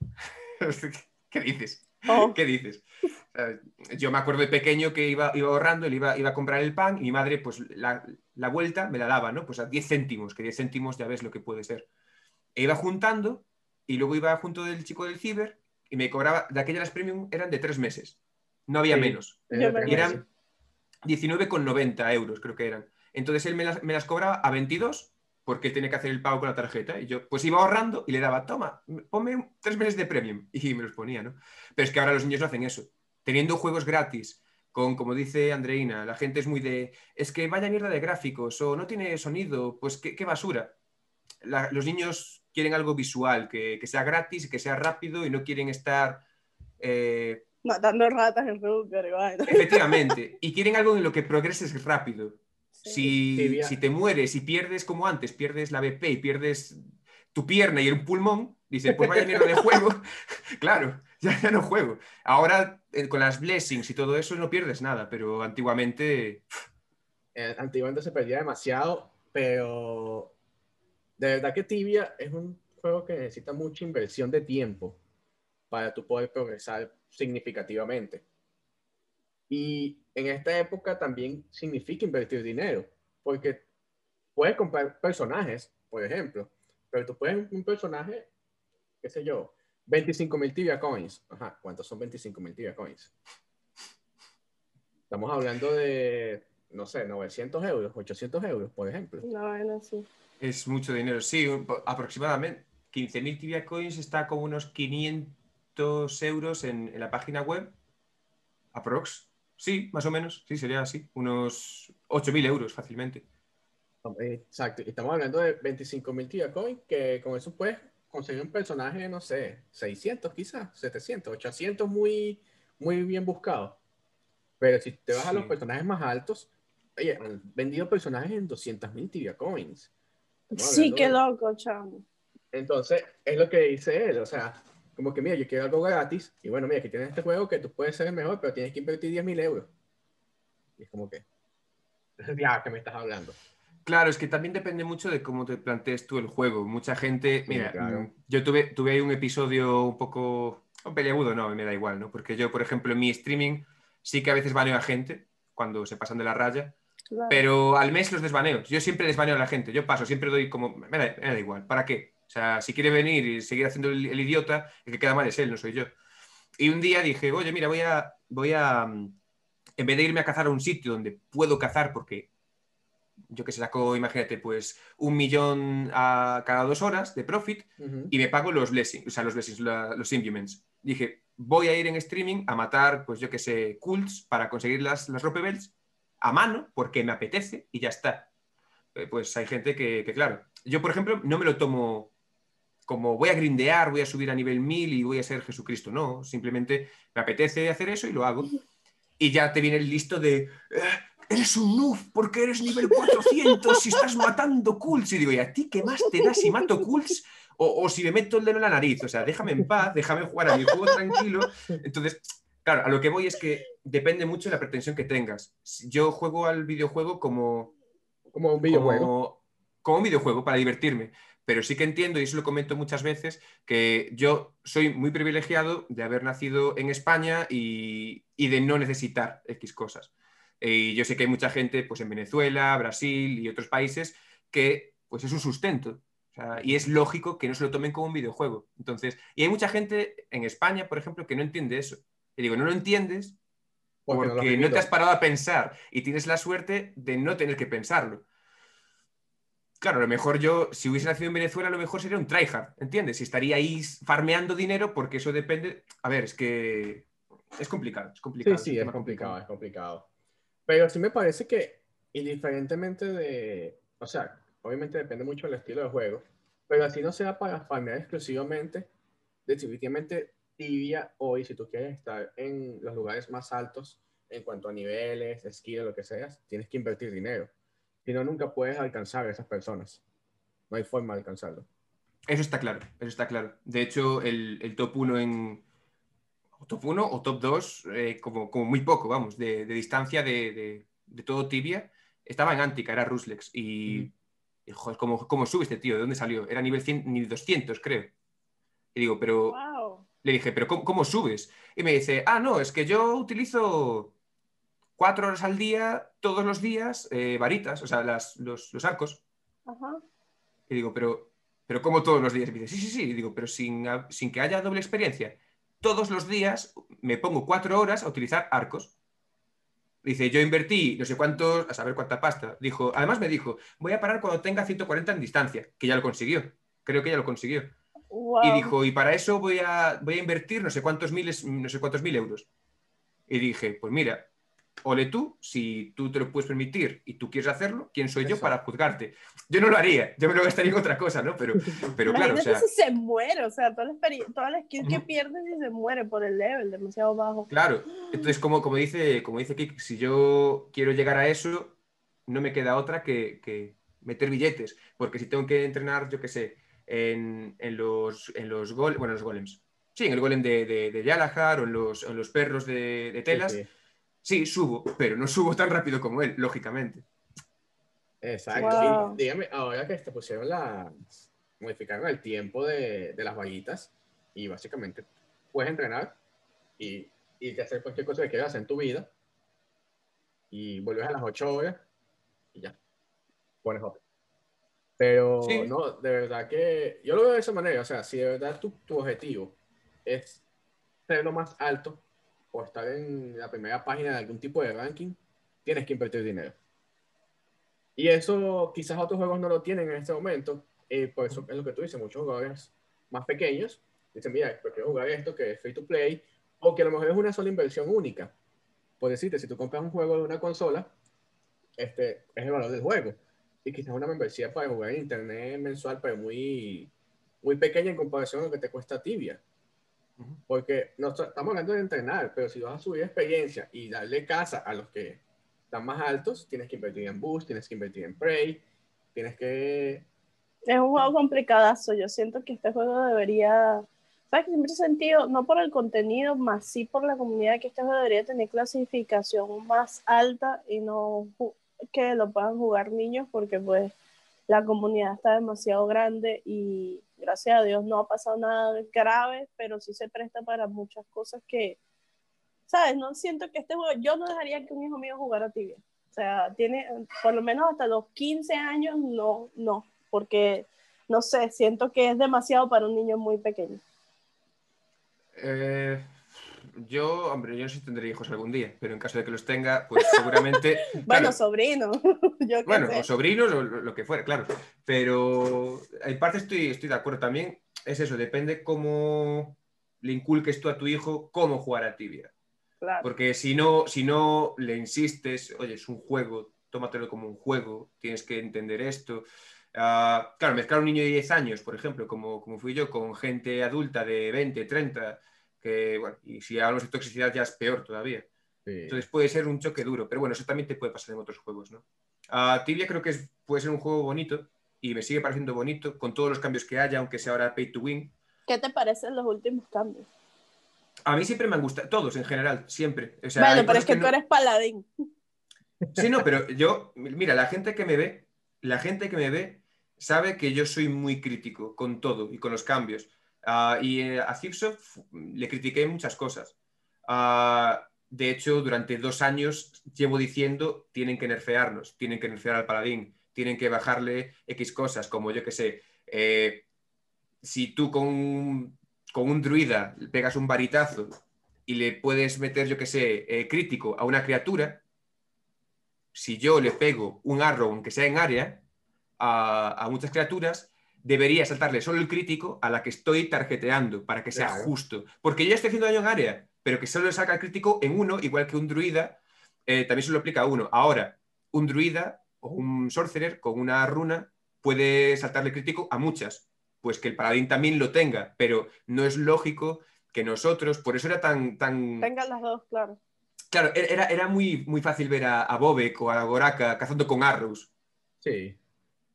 ¿Qué dices? Oh, ¿Qué dices? Yo me acuerdo de pequeño que iba, iba ahorrando, le iba, iba a comprar el pan y mi madre, pues la, la vuelta me la daba, ¿no? Pues a 10 céntimos, que 10 céntimos ya ves lo que puede ser. E iba juntando y luego iba junto del chico del ciber y me cobraba, de aquellas premium eran de tres meses, no había Sí. menos. Y eran 19,90 euros, creo que eran. Entonces él me las, me las cobraba a 22 porque él tenía que hacer el pago con la tarjeta. Y yo, pues iba ahorrando y le daba, toma, ponme tres meses de premium. Y me los ponía, ¿no? Pero es que ahora los niños no hacen eso. Teniendo juegos gratis, con, como dice Andreina, la gente es muy de, es que vaya mierda de gráficos o no tiene sonido, pues qué, qué basura. La- los niños quieren algo visual, que, que sea gratis, que sea rápido y no quieren estar... eh, matando ratas en vaina. efectivamente, y quieren algo en lo que progreses rápido. Si, te mueres y pierdes como antes, pierdes la BP y pierdes tu pierna y el pulmón, dices, pues vaya mierda de juego. claro, ya, ya no juego. Ahora, eh, con las blessings y todo eso, no pierdes nada, pero antiguamente. Eh, antiguamente se perdía demasiado, pero de verdad que Tibia es un juego que necesita mucha inversión de tiempo para tú poder progresar significativamente. Y en esta época también significa invertir dinero, porque puedes comprar personajes, por ejemplo, pero tú puedes un personaje, qué sé yo, 25 mil Tibia Coins. Ajá, ¿cuántos son 25 mil Tibia Coins? Estamos hablando de, no sé, 900 euros, 800 euros, por ejemplo. No, vaina así. Es mucho dinero. Sí, aproximadamente 15.000 Tibia Coins está como unos 500 euros en, en la página web. Aprox. Sí, más o menos. Sí, sería así. Unos 8.000 euros fácilmente. Exacto, y estamos hablando de 25 mil Tibia Coins, que con eso puedes conseguir un personaje, no sé, 600 quizás, 700, 800 muy, muy bien buscado. Pero si te vas a los Sí. personajes más altos, oye, han vendido personajes en 200 mil Tibia Coins. Sí, qué loco, chamo. Entonces, es lo que dice él, o sea, como que mira, yo quiero algo gratis, y bueno, mira, aquí tienes este juego que tú puedes ser el mejor, pero tienes que invertir 10 mil euros. Y es como que, ya que me estás hablando. Claro, es que también depende mucho de cómo te plantees tú el juego. Mucha gente, Sí, mira, claro. mm, yo tuve, tuve ahí un episodio un poco un peleagudo, no, me da igual, ¿no? Porque yo, por ejemplo, en mi streaming sí que a veces baneo a gente cuando se pasan de la raya, Claro. pero al mes los desbaneo. Yo siempre desbaneo a la gente, yo paso, siempre doy como, me da, me da igual, ¿para qué? O sea, si quiere venir y seguir haciendo el, el idiota, el que queda mal es él, no soy yo. Y un día dije, oye, mira, voy a, voy a, en vez de irme a cazar a un sitio donde puedo cazar, porque yo que sé, saco, imagínate, pues un millón a cada dos horas de profit y me pago los blessings, o sea, los blessings, la- los implements. Dije, voy a ir en streaming a matar, pues yo que sé, cults para conseguir las, las rope belts a mano porque me apetece y ya está. Eh, Pues hay gente que, que, claro, yo por ejemplo no me lo tomo como voy a grindear, voy a subir a nivel 1000 y voy a ser Jesucristo, no, simplemente me apetece hacer eso y lo hago. Y ya te viene el listo de, "Eh, eres un noob porque eres nivel 400 y estás matando cults. Y digo, ¿y a ti qué más te da si mato cults o, o si me meto el dedo en la nariz? O sea, déjame en paz, déjame jugar a mi juego tranquilo. Entonces, claro, a lo que voy es que depende mucho de la pretensión que tengas. Yo juego al videojuego como, Como un videojuego. como, como un videojuego para divertirme. Pero sí que entiendo, y eso lo comento muchas veces, que yo soy muy privilegiado de haber nacido en España y, y de no necesitar X cosas. Y yo sé que hay mucha gente pues, en Venezuela, Brasil y otros países que pues, es un sustento. O sea, y es lógico que no se lo tomen como un videojuego. Entonces, y hay mucha gente en España, por ejemplo, que no entiende eso. Y digo, no lo entiendes Porque no porque te has parado a pensar y tienes la suerte de no tener que pensarlo. Claro, a lo mejor yo, si hubiese nacido en Venezuela, a lo mejor sería un tryhard, ¿entiendes? Y estaría ahí farmeando dinero porque eso depende. A ver, es que es complicado, es Sí, complicado. sí, un es complicado, es complicado. Pero sí me parece que, indiferentemente de, o sea, obviamente depende mucho del estilo de juego, pero así no sea para farmear exclusivamente, definitivamente tibia hoy, si tú quieres estar en los lugares más altos en cuanto a niveles, skill, lo que seas, tienes que invertir dinero. Si no, nunca puedes alcanzar a esas personas. No hay forma de alcanzarlo. Eso está claro, eso está claro. De hecho, el, el top 1 en. o top 1 o top 2, eh, como, como muy poco, vamos, de, de distancia de, de- de todo tibia, estaba en Antica, era Ruslex. Y, Ujú. y, joder, ¿cómo, cómo sube este tío? ¿De dónde salió? Era nivel, 100, nivel 200, creo. Y digo, pero. Wow. Le dije, ¿pero cómo, cómo subes? Y me dice, ah, no, es que yo utilizo cuatro horas al día, todos los días, eh, varitas, o sea, las- los, los arcos. Ajá. Y digo, pero, pero ¿cómo todos los días? Y me dice, sí, sí, sí. Y digo, pero sin, sin que haya doble experiencia. Todos los días me pongo cuatro horas a utilizar arcos. Dice, yo invertí no sé cuántos, a saber cuánta pasta. Dijo, además me dijo, voy a parar cuando tenga 140 en distancia, que ya lo consiguió. Creo que ya lo consiguió. Wow. Y dijo, y para eso voy a, voy a invertir no sé cuántos miles, no sé cuántos mil euros. Y dije, pues mira, ole tú, si tú te lo puedes permitir y tú quieres hacerlo, ¿quién soy yo para juzgarte? Yo no lo haría, yo me lo gastaría en otra cosa, ¿no? Pero, pero claro, o sea, si se muere, o sea, toda la, experi- toda la skill que Ujú. pierde si se muere por el level demasiado bajo. claro. Entonces, como, como, dice, como dice Kik, si yo quiero llegar a eso, no me queda otra que, que meter billetes, porque si tengo que entrenar, yo qué sé, en, en los, en los, gol, bueno, en los golems. Sí, en el golem de, de, de Yalahar o en los, en los perros de, de telas. Sí, sí. Sí, subo, pero no subo tan rápido como él, lógicamente. Exacto. Wow. Y dígame, ahora que te pusieron las. modificaron el tiempo de, de las vallitas y básicamente puedes entrenar y, y hacer cualquier cosa que quieras hacer en tu vida y vuelves a las 8 horas y ya. Pones otro. Pero Sí. no, de verdad que yo lo veo de esa manera. O sea, si de verdad tu, tu objetivo es ser lo más alto o estar en la primera página de algún tipo de ranking, tienes que invertir dinero. Y eso quizás otros juegos no lo tienen en este momento. eh, por eso es lo que tú dices, muchos jugadores más pequeños dicen, mira, prefiero jugar esto que es free to play, o que a lo mejor es una sola inversión única. Por decirte, si tú compras un juego de una consola, este es el valor del juego. Y quizás una membresía para jugar en internet mensual, pero muy, muy pequeña en comparación a lo que te cuesta tibia. Porque no est- estamos hablando de entrenar, pero si vas a subir experiencia y darle casa a los que están más altos, tienes que invertir en boost, tienes que invertir en prey, tienes que... Es un juego complicadazo. Yo siento que este juego debería. ¿Sabes que siempre he sentido, no por el contenido, más sí por la comunidad, que este juego debería tener clasificación más alta y no. que lo puedan jugar niños porque pues la comunidad está demasiado grande y gracias a Dios no ha pasado nada grave, pero sí se presta para muchas cosas que, ¿sabes? No siento que este juego, yo no dejaría que un hijo mío jugara tibia. O sea, tiene por lo menos hasta los 15 años, no, no, porque no sé, siento que es demasiado para un niño muy pequeño. Eh, yo, hombre, yo no sé si tendré hijos algún día, pero en caso de que los tenga, pues seguramente. bueno, sobrino. bueno, o sobrinos o lo, que fuera, claro. Pero en parte estoy, estoy de acuerdo también. Es eso, depende cómo le inculques tú a tu hijo cómo jugar a tibia. Porque si no, si no le insistes, oye, es un juego, tómatelo como un juego, tienes que entender esto. Ah, claro, mezclar un niño de 10 años, por ejemplo, como, como fui yo, con gente adulta de 20, 30, que, bueno, y si hablamos de toxicidad ya es peor todavía. Entonces puede ser un choque duro, pero bueno, eso también te puede pasar en otros juegos, ¿no? Uh, Tibia creo que puede ser un juego bonito y me sigue pareciendo bonito con todos los cambios que haya, aunque sea ahora pay to win. ¿Qué te parecen los últimos cambios? A mí siempre me han gustado, todos en general, siempre. bueno, pero es que, tú eres paladín. Sí, no, pero yo, mira, la gente que me ve, la gente que me ve sabe que yo soy muy crítico con todo y con los cambios. Ah, y eh, a Zipsoft le critiqué muchas cosas. Ah, de hecho, durante dos años llevo diciendo tienen que nerfearnos, tienen que nerfear al paladín, tienen que bajarle X cosas, como yo que sé, eh, si tú con un, con un druida pegas un varitazo y le puedes meter, yo que sé, eh, crítico a una criatura, si yo le pego un arrow, aunque sea en área, a, a muchas criaturas, debería saltarle solo el crítico a la que estoy tarjeteando para que sea justo. Porque yo estoy haciendo daño en área, pero que solo le saca el crítico en uno, igual que un druida, eh, también se lo aplica a uno. Ahora, un druida o un sorcerer con una runa puede saltarle crítico a muchas. Pues que el paladín también lo tenga, pero no es lógico que nosotros, por eso era tan... tan... Tengan las dos, claro. Claro, era, era muy, muy fácil ver a, a Bobek o a Goraka cazando con arrows. Sí.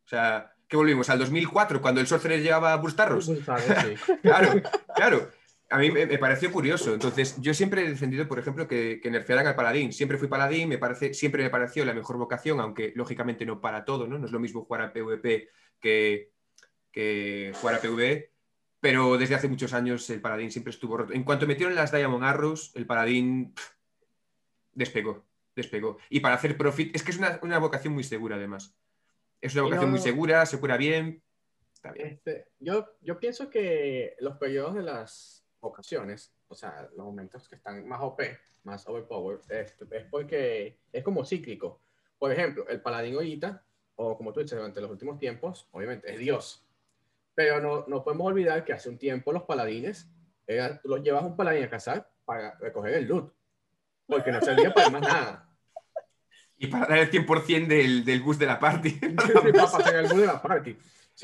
O sea, que volvimos al 2004, cuando el Sorcerer llevaba a Bustarros. claro, claro. A mí me, pareció curioso. Entonces, yo siempre he defendido, por ejemplo, que, que, nerfearan al paladín. Siempre fui paladín, me parece, siempre me pareció la mejor vocación, aunque lógicamente no para todo, ¿no? No es lo mismo jugar a PvP que, que jugar a PvE. Pero desde hace muchos años el paladín siempre estuvo roto. En cuanto metieron las Diamond Arrows, el paladín despegó, despegó. Y para hacer profit, es que es una, una vocación muy segura además. Es una vocación muy segura, se cura bien. Está bien. Este, yo, yo pienso que los periodos de las ocasiones, o sea, los momentos que están más OP, más overpower, es, es porque es como cíclico. Por ejemplo, el paladín ahorita, o como tú dices, durante los últimos tiempos, obviamente es Dios. Pero no, no podemos olvidar que hace un tiempo los paladines, los llevas un paladín a cazar para recoger el loot, porque no servía para más nada. Y para dar el 100% del, del bus de la party. para el bus de la party.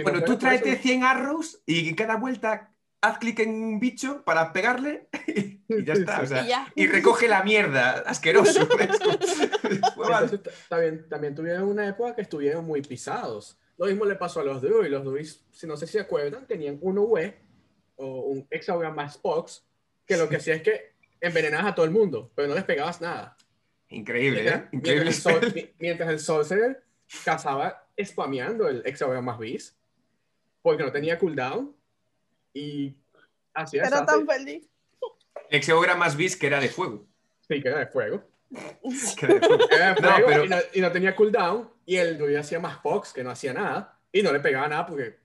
bueno, tú tráete 100 arrows y en cada vuelta haz clic en un bicho para pegarle y ya está. O sea, y, recoge la mierda, asqueroso. también, también tuvieron una época que estuvieron muy pisados. Lo mismo le pasó a los Druids. Los Druids, si no sé si se acuerdan, tenían un UV o un más Spox que lo que hacía es que envenenabas a todo el mundo, pero no les pegabas nada. Increíble, ¿eh? Increíble. Mientras el, Sorcerer cazaba spameando el Exaura más bis, porque no tenía cooldown y hacía Era tan feliz. Exaura más bis que era de fuego. Sí, que era de fuego. Era de fuego, y, no, tenía cooldown y el druid hacía más pox que no hacía nada y no le pegaba nada porque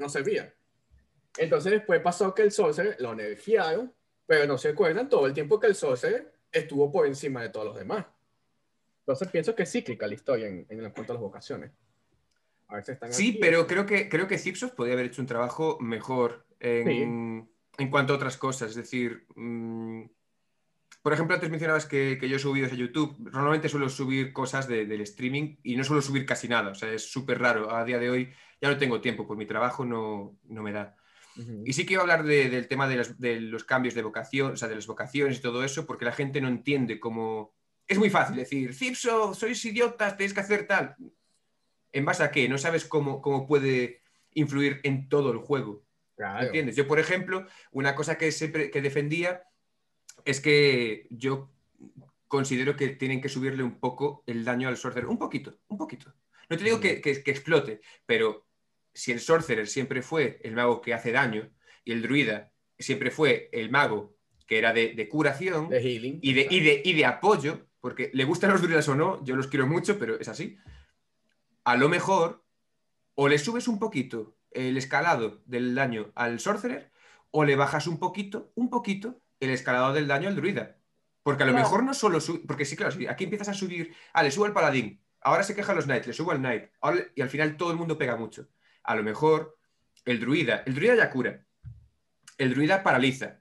no servía. Entonces después pasó que el Sorcerer lo nerfearon, pero no se acuerdan todo el tiempo que el Sorcerer estuvo por encima de todos los demás. Entonces pienso que es cíclica la historia en, en cuanto a las vocaciones. sí, pero creo que, creo que Zipsos podría haber hecho un trabajo mejor en, en cuanto a otras cosas. Es decir, mm, por ejemplo, antes mencionabas que, que, yo subo vídeos a YouTube. Normalmente suelo subir cosas de, del streaming y no suelo subir casi nada. O sea, es súper raro. A día de hoy ya no tengo tiempo, por mi trabajo no, no me da. Y sí quiero hablar del tema de los, cambios de vocación, o sea, de las vocaciones y todo eso, porque la gente no entiende cómo... Es muy fácil decir, Cipso, sois idiotas, tenéis que hacer tal. ¿En base a qué? No sabes cómo, cómo puede influir en todo el juego. ¿Entiendes? Yo, por ejemplo, una cosa que siempre que defendía es que yo considero que tienen que subirle un poco el daño al Sorcerer. Un poquito, un poquito. No te digo que, que- que explote, pero si el Sorcerer siempre fue el mago que hace daño y el druida siempre fue el mago que era de, de curación De healing. y de, y, de, y de apoyo, porque le gustan los druidas o no, yo los quiero mucho, pero es así. A lo mejor, o le subes un poquito el escalado del daño al sorcerer, o le bajas un poquito, un poquito, el escalado del daño al druida. Porque a lo Claro. mejor no solo sube, porque sí, claro, si aquí empiezas a subir, ah, le subo al paladín, ahora se quejan los knights, le subo al knight, ahora y al final todo el mundo pega mucho. A lo mejor el druida, el druida ya cura, el druida paraliza,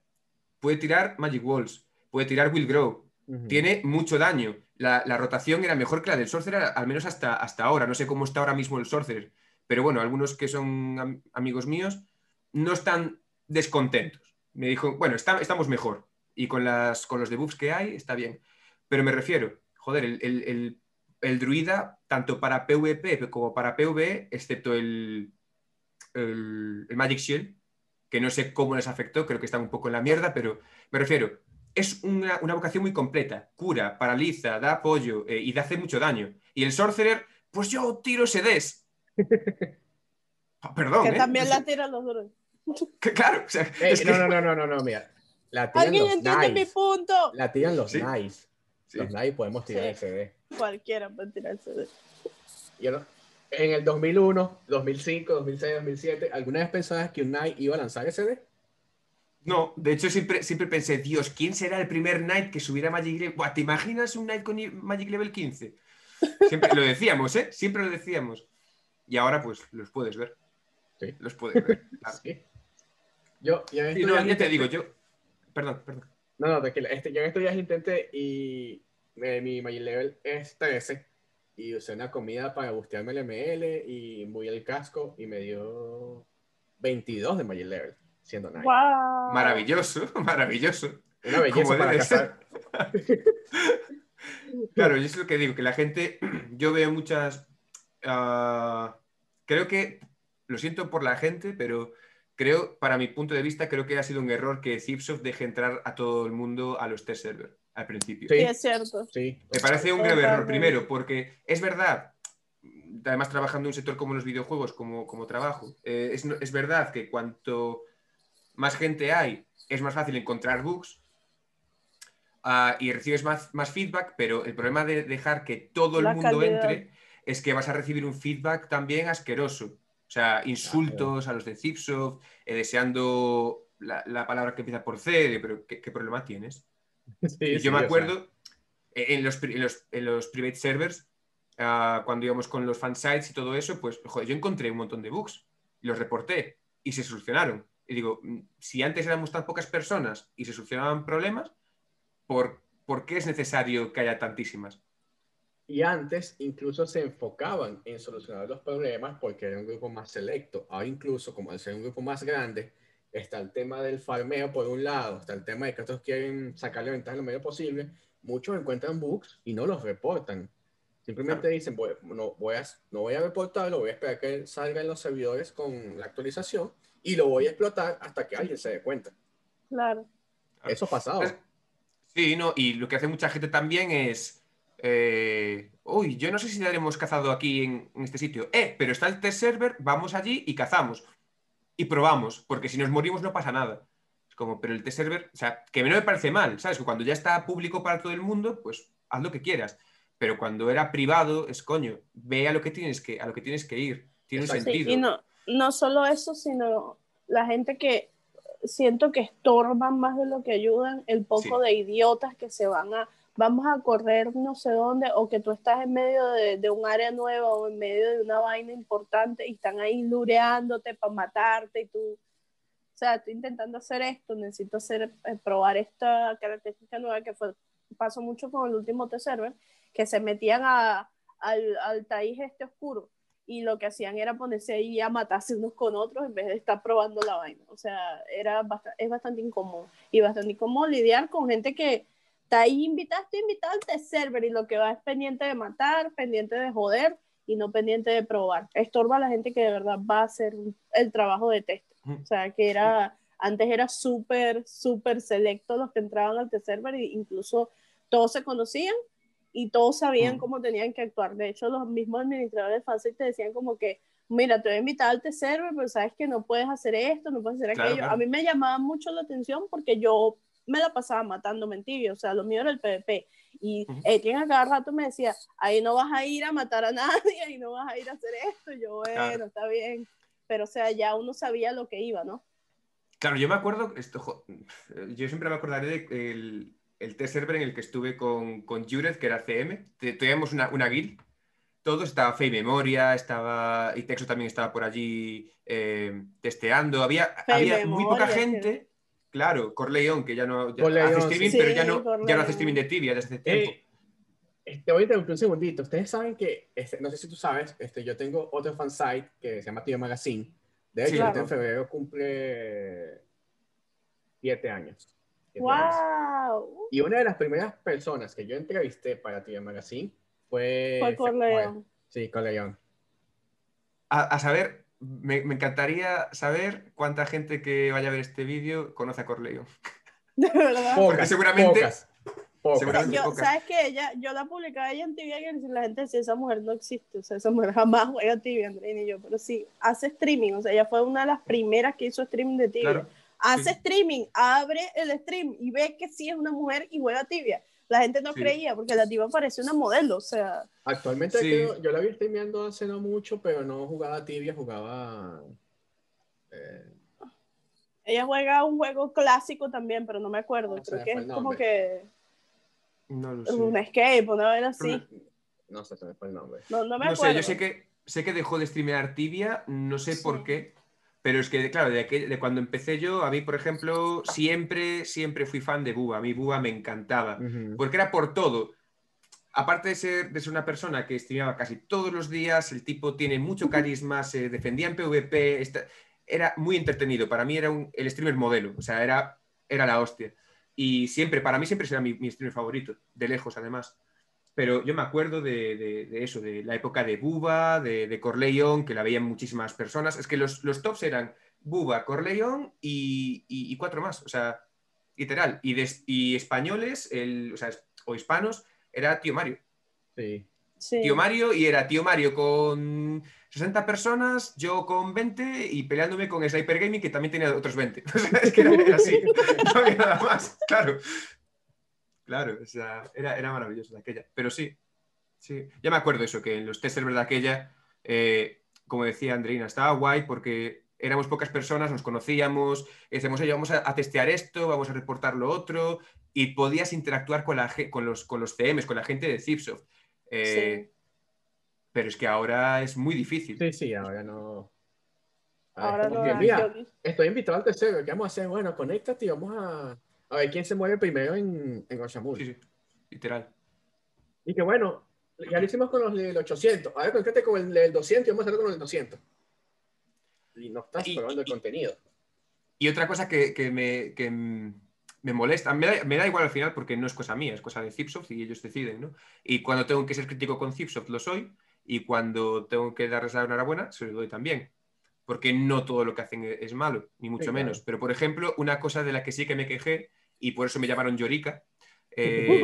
puede tirar Magic Walls, puede tirar Will Grow, tiene mucho daño. La, la rotación era mejor que la del Sorcerer, al menos hasta, hasta ahora. No sé cómo está ahora mismo el Sorcerer, pero bueno, algunos que son am- amigos míos no están descontentos. Me dijo, bueno, está- estamos mejor. Y con, las, con los debuffs que hay, está bien. Pero me refiero, joder, el, el- el- el druida, tanto para PvP como para PvE, excepto el, el, el Magic Shield, que no sé cómo les afectó, creo que están un poco en la mierda, pero me refiero, es una, una vocación muy completa. Cura, paraliza, da apoyo eh, y da hace mucho daño. Y el Sorcerer, pues yo tiro SDs. Ah, Perdón, Que ¿eh? también la tiran los duros. que claro, o sea, Ey, es que- No, no, no, no, no, no, mira. La tiran ¿Alguien los entiende mi punto? La tiran los Sí. Sí. Los knights podemos tirar Sí. el CD. Cualquiera puede tirarse de Yo no- En el 2001, 2005, 2006, 2007, ¿alguna vez pensabas que un knight iba a lanzar SD? No, de hecho siempre, siempre pensé, Dios, ¿quién será el primer Knight que subiera Magic Level? Buah, ¿Te imaginas un Knight con Magic Level 15? Siempre lo decíamos, ¿eh? Siempre lo decíamos. Y ahora pues los puedes ver. Sí. Los puedes ver. claro. Sí. Yo, yo en Sí, estos no, ya te digo, yo... Perdón, perdón. No, no, tranquila. Este, yo en estos días intenté y eh, mi Magic Level es 13 y usé una comida para bustearme el ML y muy el casco y me dio 22 de Magic Level, siendo. ¡Wow! Maravilloso, maravilloso. Una belleza para cazar. Claro, yo es lo que digo, que la gente, yo veo muchas, ah, creo que, lo siento por la gente, pero creo, para mi punto de vista, creo que ha sido un error que Zipsoft deje entrar a todo el mundo a los test server al principio. Sí. Sí, es cierto. Sí. Me parece un grave error, primero, porque es verdad, además trabajando en un sector como los videojuegos, como, como trabajo, eh, es, es verdad que cuanto más gente hay, es más fácil encontrar bugs ah, y recibes más, más feedback, pero el problema de dejar que todo el La mundo calidad. entre es que vas a recibir un feedback también asqueroso. O sea, insultos a los de Zipsoft, eh, deseando la, la palabra que empieza por C, de, pero ¿qué, qué problema tienes? Sí, Y yo me acuerdo eh, en, los, en, los, en los private servers, ah, cuando íbamos con los fansites y todo eso, pues joder, yo encontré un montón de bugs, los reporté y se solucionaron. Y digo, mm, si antes éramos tan pocas personas y se solucionaban problemas, ¿por, ¿por qué es necesario que haya tantísimas? Y antes incluso se enfocaban en solucionar los problemas porque era un grupo más selecto. Ahora incluso, como al ser un grupo más grande, está el tema del farmeo por un lado, está el tema de que otros quieren sacarle ventaja lo medio posible. Muchos encuentran bugs y no los reportan. Simplemente dicen, voy, no, voy a, no voy a reportarlo, voy a esperar que salga en los servidores con la actualización y lo voy a explotar hasta que alguien se dé cuenta. Claro. Eso ha pasado. Pues, Sí, no, y lo que hace mucha gente también es. eh, Uy, yo no sé si la hemos cazado aquí en, en este sitio. Eh, pero está el test server, vamos allí y cazamos. Y probamos, porque si nos morimos no pasa nada. Es como, pero el test server, o sea, que no me parece mal, ¿sabes? Que cuando ya está público para todo el mundo, pues haz lo que quieras. Pero cuando era privado, es coño, ve a lo que tienes que, a lo que, tienes que ir. Tiene un Exacto. Sí, sentido. y no, no solo eso, sino la gente que siento que estorban más de lo que ayudan, el poco Sí. de idiotas que se van a, vamos a correr no sé dónde, o que tú estás en medio de, de un área nueva o en medio de una vaina importante y están ahí lureándote para matarte y tú, o sea, estoy intentando hacer esto, necesito hacer, eh, probar esta característica nueva que fue, pasó mucho con el último T-Server, que se metían a, al, al taíz este oscuro y lo que hacían era ponerse ahí a matarse unos con otros en vez de estar probando la vaina. O sea, era bast- es bastante incómodo y bastante incómodo lidiar con gente que está ahí invitada, estoy invitada al test server y lo que va es pendiente de matar, pendiente de joder y no pendiente de probar. Estorba a la gente que de verdad va a hacer el trabajo de test. O sea, que era, antes era súper, súper selecto los que entraban al test server e incluso todos se conocían y todos sabían cómo tenían que actuar. De hecho, los mismos administradores de fansite te decían como que, mira, te voy a invitar al server, pero sabes que no puedes hacer esto, no puedes hacer Claro, aquello. claro. A mí me llamaba mucho la atención porque yo me la pasaba matando mentiras, o sea, lo mío era el PvP. Y. Etienne a cada rato me decía, ahí no vas a ir a matar a nadie, ahí no vas a ir a hacer esto. Y yo, bueno, Claro. está bien. Pero, o sea, ya uno sabía lo que iba, ¿no? Claro, yo me acuerdo, esto, jo- yo siempre me acordaré del el test server en el que estuve con, con Jurez, que era CM. Teníamos una, una guild. Todo estaba Fe y Memoria, estaba. Y Texo también estaba por allí eh, testeando. Había, había muy poca gente. Claro, Corleone, que ya no ya Corleone, hace streaming, sí. pero ya no, ya no hace streaming de tibia desde hace tiempo. Eh, este, voy a interrumpir un segundito. Ustedes saben que, este, no sé si tú sabes, este, yo tengo otro fansite que se llama Tío Magazine. De hecho, Sí, claro. en febrero cumple siete años. Siete años. ¡Wow! Y una de las primeras personas que yo entrevisté para Tío Magazine fue... Fue Corleone. Sí, Corleone. A, a saber, me, me encantaría saber cuánta gente que vaya a ver este vídeo conoce a Corleone. De verdad. Pocas, seguramente- Pocas. pocas. seguramente- Yo, pocas. ¿Sabes qué? Ella, yo la publicaba ella en Tibia y la gente decía, esa mujer no existe, o sea, esa mujer jamás juega Tibia, Andreina y yo, pero sí, hace streaming, o sea, ella fue una de las primeras que hizo streaming de Tibia. Claro. Hace sí. streaming, abre el stream y ve que sí es una mujer y juega Tibia. La gente no Sí. creía porque la Tibia parece una modelo, o sea, Actualmente Sí. creo- yo la vi streameando hace no mucho, pero no jugaba tibia, jugaba... eh, ella juega un juego clásico también, pero no me acuerdo, No sé, creo que es como que No lo sé. un escape, una vez así, no sé, se me fue el nombre. no, no me No acuerdo. sé, yo sé que, sé que dejó de streamear Tibia, no sé Sí. por qué, pero es que, claro, de, cuando empecé yo, a mí, por ejemplo, siempre, siempre fui fan de Búa. A mí Búa me encantaba, porque era por todo. Aparte de ser, de ser una persona que streameaba casi todos los días, el tipo tiene mucho carisma, se defendía en PvP, esta- era muy entretenido. Para mí era un- el streamer modelo, o sea, era, era la hostia. Y siempre, para mí siempre será mi, mi streamer favorito, de lejos además. Pero yo me acuerdo de, de- de eso, de la época de Buba, de, de Corleone, que la veían muchísimas personas. Es que los, los tops eran Buba, Corleone y, y- y cuatro más. O sea, literal. Y, españoles, el, o sea, o hispanos, era Tío Mario. Sí. Sí. Tío Mario y era Tío Mario con 60 personas, yo con 20 y peleándome con Sniper Gaming que también tenía otros 20. O sea, es que era, era así, no había nada más, claro. Claro, o sea, era, era maravilloso de aquella. Pero sí, sí. Ya me acuerdo eso, que en los test servers de aquella, eh, como decía Andreina, estaba guay porque éramos pocas personas, nos conocíamos, decíamos, oye, vamos a, a testear esto, vamos a reportar lo otro, y podías interactuar con, la, con, los, con los CMs, con la gente de Zipsoft. Eh, Pero es que ahora es muy difícil. Sí, sí, ahora no. Ahora no mira, estoy invitado al tercero. ¿Qué vamos a hacer? Bueno, conéctate y vamos a, a ver quién se mueve primero en, en. Sí, sí, literal. Y que bueno, ya lo hicimos con los del 800. Ahora conéctate con el del 200 y vamos a hacerlo con el 200. Y no estás Y- probando el contenido. Y otra cosa que, que me, que, me molesta, me da, me da igual al final porque no es cosa mía, es cosa de Zipsoft y ellos deciden, ¿no? Y cuando tengo que ser crítico con Zipsoft lo soy y cuando tengo que darles la enhorabuena se lo doy también. Porque no todo lo que hacen es malo, ni mucho Sí, claro. menos. Pero, por ejemplo, una cosa de la que sí que me quejé y por eso me llamaron Llorica, eh,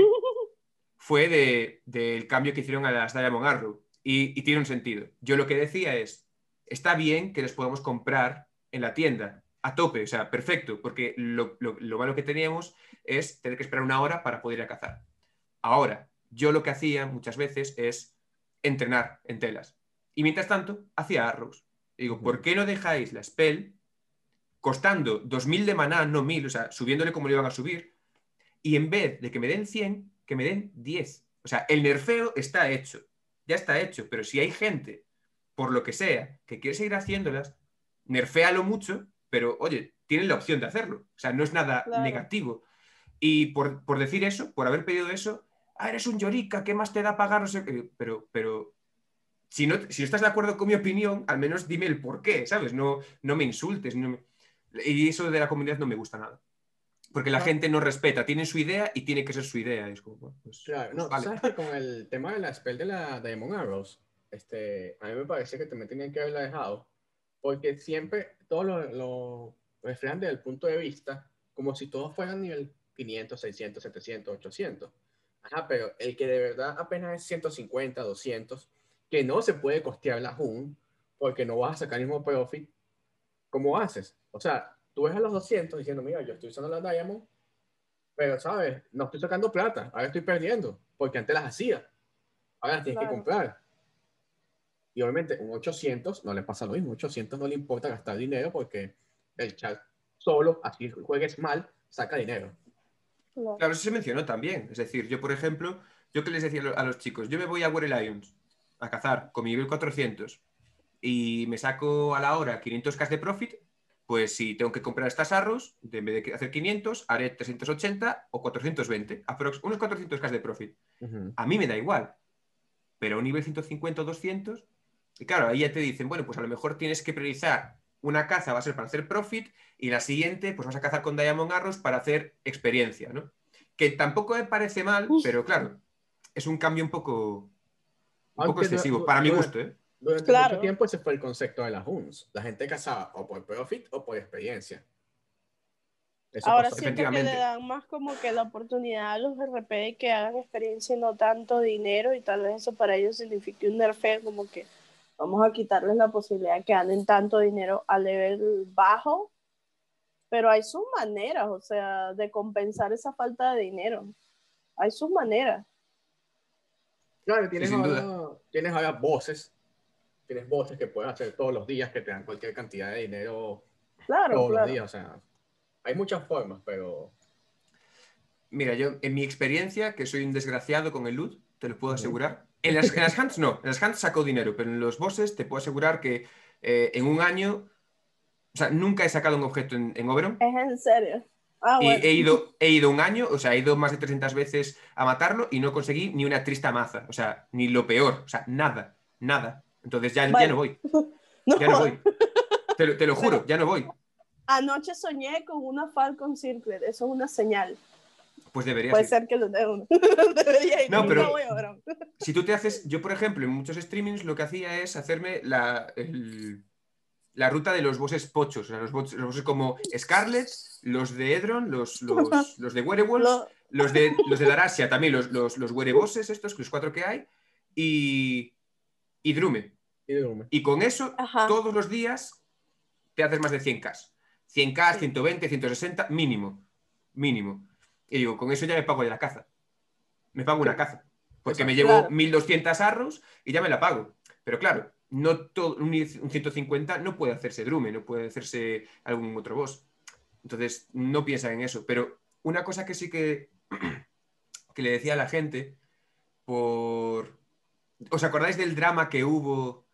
fue de- del cambio que hicieron a las Diamond Arrow. Y, y tiene un sentido. Yo lo que decía es, está bien que les podamos comprar en la tienda, a tope, o sea, perfecto, porque lo, lo- lo malo que teníamos es tener que esperar una hora para poder ir a cazar. Ahora, yo lo que hacía muchas veces es entrenar en telas. Y mientras tanto, hacía arrows. Y digo, ¿por qué no dejáis la spell costando 2.000 de maná, no 1.000, o sea, subiéndole como le iban a subir, y en vez de que me den 100, que me den 10? O sea, el nerfeo está hecho, ya está hecho, pero si hay gente, por lo que sea, que quiere seguir haciéndolas, nerféalo mucho, pero oye, tienen la opción de hacerlo. O sea, no es nada Claro. negativo. Y por, por decir eso, por haber pedido eso, ah, eres un llorica, ¿qué más te da pagar? No sé qué. Pero, pero si no, si no estás de acuerdo con mi opinión, al menos dime el por qué, ¿sabes? No, no me insultes. no me- Y eso de la comunidad no me gusta nada. Porque la gente no respeta, tienen su idea y tiene que ser su idea. Es como, pues, Claro, no, vale. tú sabes que con el tema de la spell de la Diamond Arrows, este, a mí me parece que también tenían que haberla dejado, porque siempre todos lo, lo reflejan desde el punto de vista como si todos fueran nivel 500, 600, 700, 800. Ajá, pero el que de verdad apenas es 150, 200, que no se puede costear la HUN porque no vas a sacar el mismo profit, ¿cómo haces? O sea, tú ves a los 200 diciendo, mira, yo estoy usando la Diamond, pero, ¿sabes? No estoy sacando plata, ahora estoy perdiendo, porque antes las hacía, ahora las tienes que Claro. comprar. Y obviamente un 800 no le pasa lo mismo, 800 no le importa gastar dinero porque el chat solo, así juegues mal, saca dinero. Claro. Claro, eso se mencionó también. Es decir, yo, por ejemplo, yo que les decía a lo- a los chicos, yo me voy a Were Lions a cazar con mi nivel 400 y me saco a la hora 500k de profit, pues si tengo que comprar estas arrows, de- en vez de hacer 500, haré 380 o 420, aprox unos 400k de profit. A mí me da igual, pero a un nivel 150 o 200, y claro, ahí ya te dicen, bueno, pues a lo mejor tienes que priorizar una caza va a ser para hacer profit y la siguiente pues vas a cazar con Diamond Arrows para hacer experiencia, ¿no? Que tampoco me parece mal, Uf. pero claro, es un cambio un poco, un poco excesivo, para mi gusto, ¿eh? Durante Claro. mucho tiempo ese fue el concepto de las HUNs. La gente casaba o por profit o por experiencia. Eso Ahora pasó. siento que le dan más como que la oportunidad a los RP de que hagan experiencia y no tanto dinero y tal vez eso para ellos signifique un nerfeo como que vamos a quitarles la posibilidad de que ganen tanto dinero a nivel bajo, pero hay sus maneras, o sea, de compensar esa falta de dinero. Hay sus maneras. Claro, tienes, Sí, ahora, tienes ahora voces. Tienes voces que puedes hacer todos los días que te dan cualquier cantidad de dinero Claro, todos claro. los días. O sea, hay muchas formas, pero Mira, yo en mi experiencia, que soy un desgraciado con el loot, te lo puedo asegurar. En las, en las hunts no, en las hunts saco dinero, pero en los bosses te puedo asegurar que eh, en un año, o sea, nunca he sacado un objeto en, en Oberon. Es en serio. Ah, Y he ido, he ido un año, o sea, he ido más de 300 veces a matarlo y no conseguí ni una triste maza, o sea, ni lo peor, o sea, nada, nada. Entonces ya, ya no voy, No, ya no voy. Te, lo- te lo juro, ya no voy. Anoche soñé con una Falcon Circlet, eso es una señal. Pues debería Puede ser. ser que lo dé uno. Debería ir. No, pero- Oberon. Si tú te haces, yo por ejemplo, en muchos streamings lo que hacía es hacerme la, el- la ruta de los bosses pochos, o sea, los, bosses, los bosses como Scarlet, los de Edron, los, los, los de Werewolves, Lo- los de, los de Darasia también, los, los, los Werebosses estos, los cuatro que hay, y, y Drume. y con eso, Ajá. todos los días te haces más de 100k. 100k, 120, 160, mínimo. Mínimo. Y digo, con eso ya me pago de la caza. Me pago una caza. Porque me llevo Claro. 1200 arrows y ya me la pago. Pero claro, no todo, un, un 150 no puede hacerse Drume, no puede hacerse algún otro boss. Entonces, no piensan en eso. Pero una cosa que sí que, que le decía a la gente, por... ¿Os acordáis del drama que hubo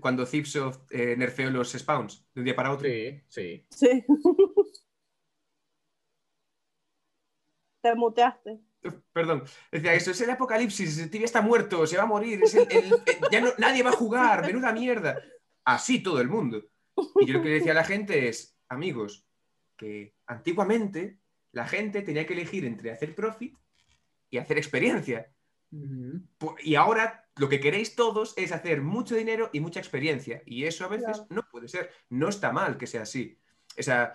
cuando Zipsoft eh, nerfeó los spawns de un día para otro? Sí, sí. Sí. Te muteaste. Perdón, decía eso es el apocalipsis, Tibia está muerto, se va a morir, es el- el- el- ya no, nadie va a jugar, menuda mierda. Así todo el mundo. Y yo lo que le decía a la gente es, amigos, que antiguamente la gente tenía que elegir entre hacer profit y hacer experiencia. Po- Y ahora lo que queréis todos es hacer mucho dinero y mucha experiencia. Y eso a veces Claro. no puede ser. No está mal que sea así. O sea,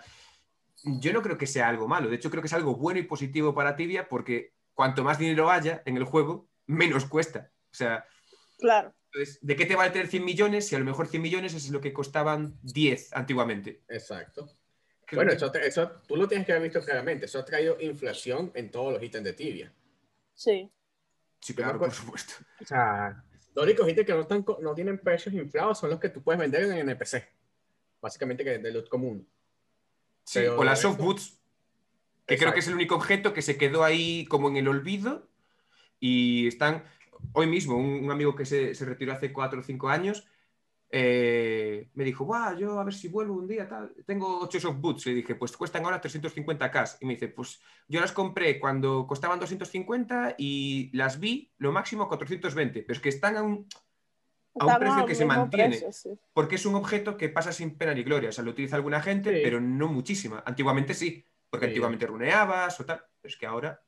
yo no creo que sea algo malo. De hecho, creo que es algo bueno y positivo para Tibia porque cuanto más dinero haya en el juego, menos cuesta. O sea, Claro. entonces, ¿de qué te vale tener 100 millones si a lo mejor 100 millones es lo que costaban 10 antiguamente? Exacto. Creo Bueno, que- eso, eso tú lo tienes que haber visto claramente. Eso ha traído inflación en todos los ítems de tibia. Sí. Sí, claro, por acuerdo- supuesto. O sea, los únicos ítems que no, están, no tienen precios inflados son los que tú puedes vender en NPC. Básicamente que de loot común. Sí, Pero o las soft boots, que creo que es el único objeto que se quedó ahí como en el olvido y están, hoy mismo, un, un amigo que se, se retiró hace 4 o 5 años, eh, me dijo, Buah, yo a ver si vuelvo un día, tal. tengo 8 soft boots, le dije, pues cuestan ahora 350k, y me dice, pues yo las compré cuando costaban 250 y las vi lo máximo 420, pero es que están a un, a un precio que se mantiene. precio, sí. Porque es un objeto que pasa sin pena ni gloria. O sea, lo utiliza alguna gente, Sí. pero no muchísima. Antiguamente sí, porque Sí. antiguamente runeabas o tal. Pero es que ahora,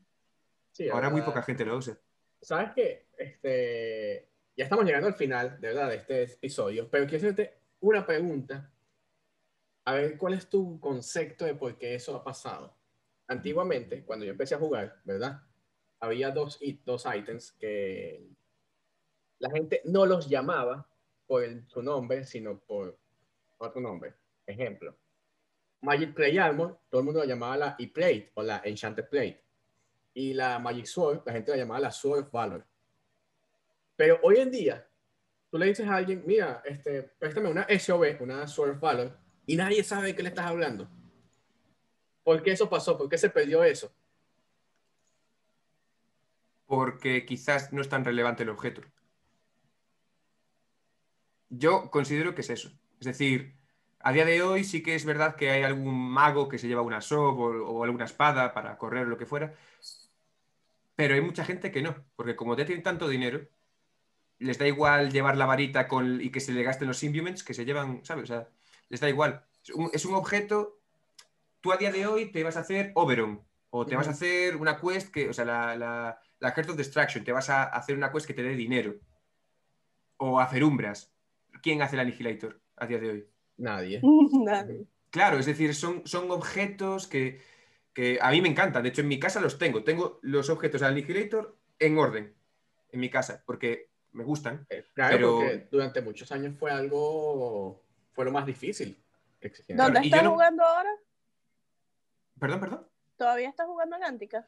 Sí, ahora muy ahora- poca gente lo usa. Sabes que este, ya estamos llegando al final, de verdad, de este episodio, pero quiero hacerte una pregunta. A ver, ¿cuál es tu concepto de por qué eso ha pasado? Antiguamente, cuando yo empecé a jugar, ¿verdad? había dos, dos ítems que la gente no los llamaba por el- su nombre, sino por otro nombre. Ejemplo, Magic Play Armor, todo el mundo la llamaba la E-Plate o la Enchanted Plate. Y la Magic Sword, la gente la llamaba la Sword Valor. Pero hoy en día, tú le dices a alguien, mira, este, préstame una SOV, una of Valor, y nadie sabe de qué le estás hablando. ¿Por qué eso pasó? ¿Por qué se perdió eso? porque quizás no es tan relevante el objeto. Yo considero que es eso. Es decir, a día de hoy sí que es verdad que hay algún mago que se lleva una sob o, o alguna espada para correr o lo que fuera, pero hay mucha gente que no, porque como ya tienen tanto dinero, les da igual llevar la varita con, y que se le gasten los Imbuements que se llevan, ¿sabes? O sea, les da igual. Es un, es un objeto, tú a día de hoy te vas a hacer Oberon, o te vas a hacer una quest que, o sea, la, la, la Heart of Destruction, te vas a hacer una quest que te dé dinero. O hacer umbras. ¿Quién hace el Annihilator a día de hoy? Nadie. Nadie. Claro, es decir, son, son objetos que, que a mí me encantan. De hecho, en mi casa los tengo. Tengo los objetos del Annihilator en orden en mi casa, porque me gustan. Eh, Claro, Pero- porque durante muchos años fue algo, fue lo más difícil que. ¿Dónde estás no- jugando ahora? Perdón, perdón. ¿Todavía estás jugando en Antica?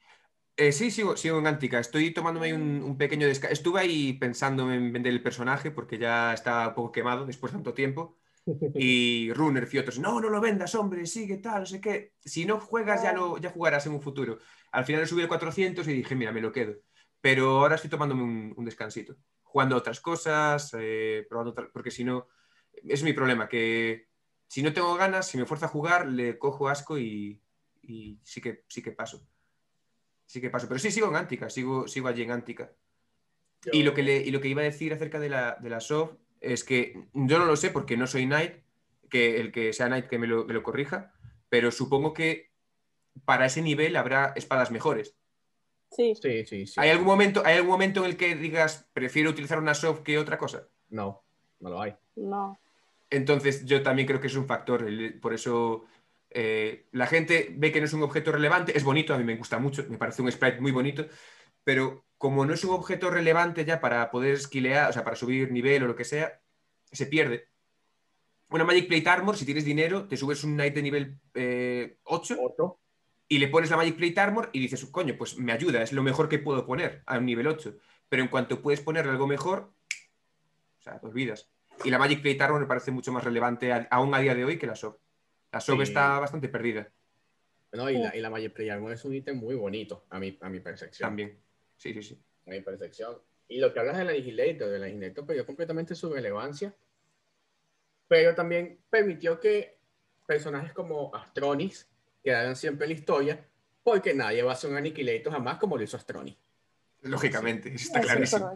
Eh, sí, sigo, sigo en Antica. Estoy tomándome ahí un, un pequeño descanso. Estuve ahí pensando en vender el personaje porque ya está un poco quemado después de tanto tiempo. Y Runner y otros, no, no lo vendas, hombre, sigue tal, no sé qué. Si no juegas, ya, no, ya jugarás en un futuro. Al final subí el 400 y dije, mira, me lo quedo. Pero ahora estoy tomándome un, un descansito. Jugando otras cosas, eh, probando otras- porque si no, es mi problema, que si no tengo ganas, si me fuerza a jugar, le cojo asco y, y sí, que, sí que paso. Sí que paso. Pero sí sigo en Antica, sigo, sigo allí en Antica. Y lo que, le- y lo que iba a decir acerca de la, de la SOF es que yo no lo sé porque no soy Knight, que el que sea Knight que me lo, me lo corrija, pero supongo que para ese nivel habrá espadas mejores. Sí. Sí, sí, sí. ¿Hay algún momento, ¿Hay algún momento en el que digas prefiero utilizar una SOF que otra cosa? No, no lo hay. No. Entonces yo también creo que es un factor, por eso eh, la gente ve que no es un objeto relevante, es bonito, a mí me gusta mucho, me parece un sprite muy bonito, pero como no es un objeto relevante ya para poder esquilear, o sea, para subir nivel o lo que sea, se pierde. Una Magic Plate Armor, si tienes dinero, te subes un Knight de nivel eh, 8 Otro. Y le pones la Magic Plate Armor y dices, coño, pues me ayuda, es lo mejor que puedo poner a un nivel 8. Pero en cuanto puedes ponerle algo mejor, o sea, te olvidas. Y la Magic Plate Armor me parece mucho más relevante a- aún a día de hoy que la SOB. La SOB Sí. está bastante perdida No, y, la, y la Magic Play Armor es un ítem muy bonito, a mi, a mi percepción. también. Sí, sí, sí. A mi percepción. Y lo que hablas de la Annihilator, de la Annihilator perdió completamente su relevancia, pero también permitió que personajes como Astronis quedaran siempre en la historia, porque nadie va a hacer un Annihilator jamás como lo hizo Astronis. Lógicamente, eso está clarísimo.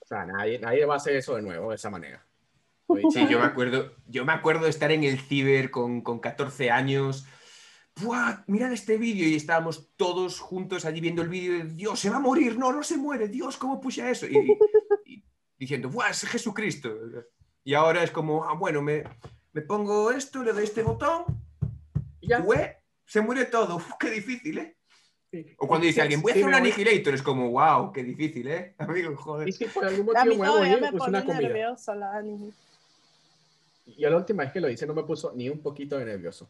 O sea, nadie, nadie va a hacer eso de nuevo de esa manera. Sí, yo me acuerdo, yo me acuerdo de estar en el ciber con, con 14 años. ¡Buah! Mirad este vídeo y estábamos todos juntos allí viendo el vídeo de Dios, se va a morir, no, no se muere, Dios, ¿cómo pusha eso? Y, y diciendo, ¡buah, es Jesucristo! Y ahora es como, ah, bueno, me, me pongo esto, le doy este botón, Se muere todo, Uf, qué difícil, ¿eh? Sí. O cuando dice Sí, alguien, voy a sí, hacer un Annihilator, es como, wow, qué difícil, ¿eh? Amigo, joder. Y si por algún A motivo mí me una comida. nerviosa la anime. Yo la última vez que lo hice no me puso ni un poquito de nervioso.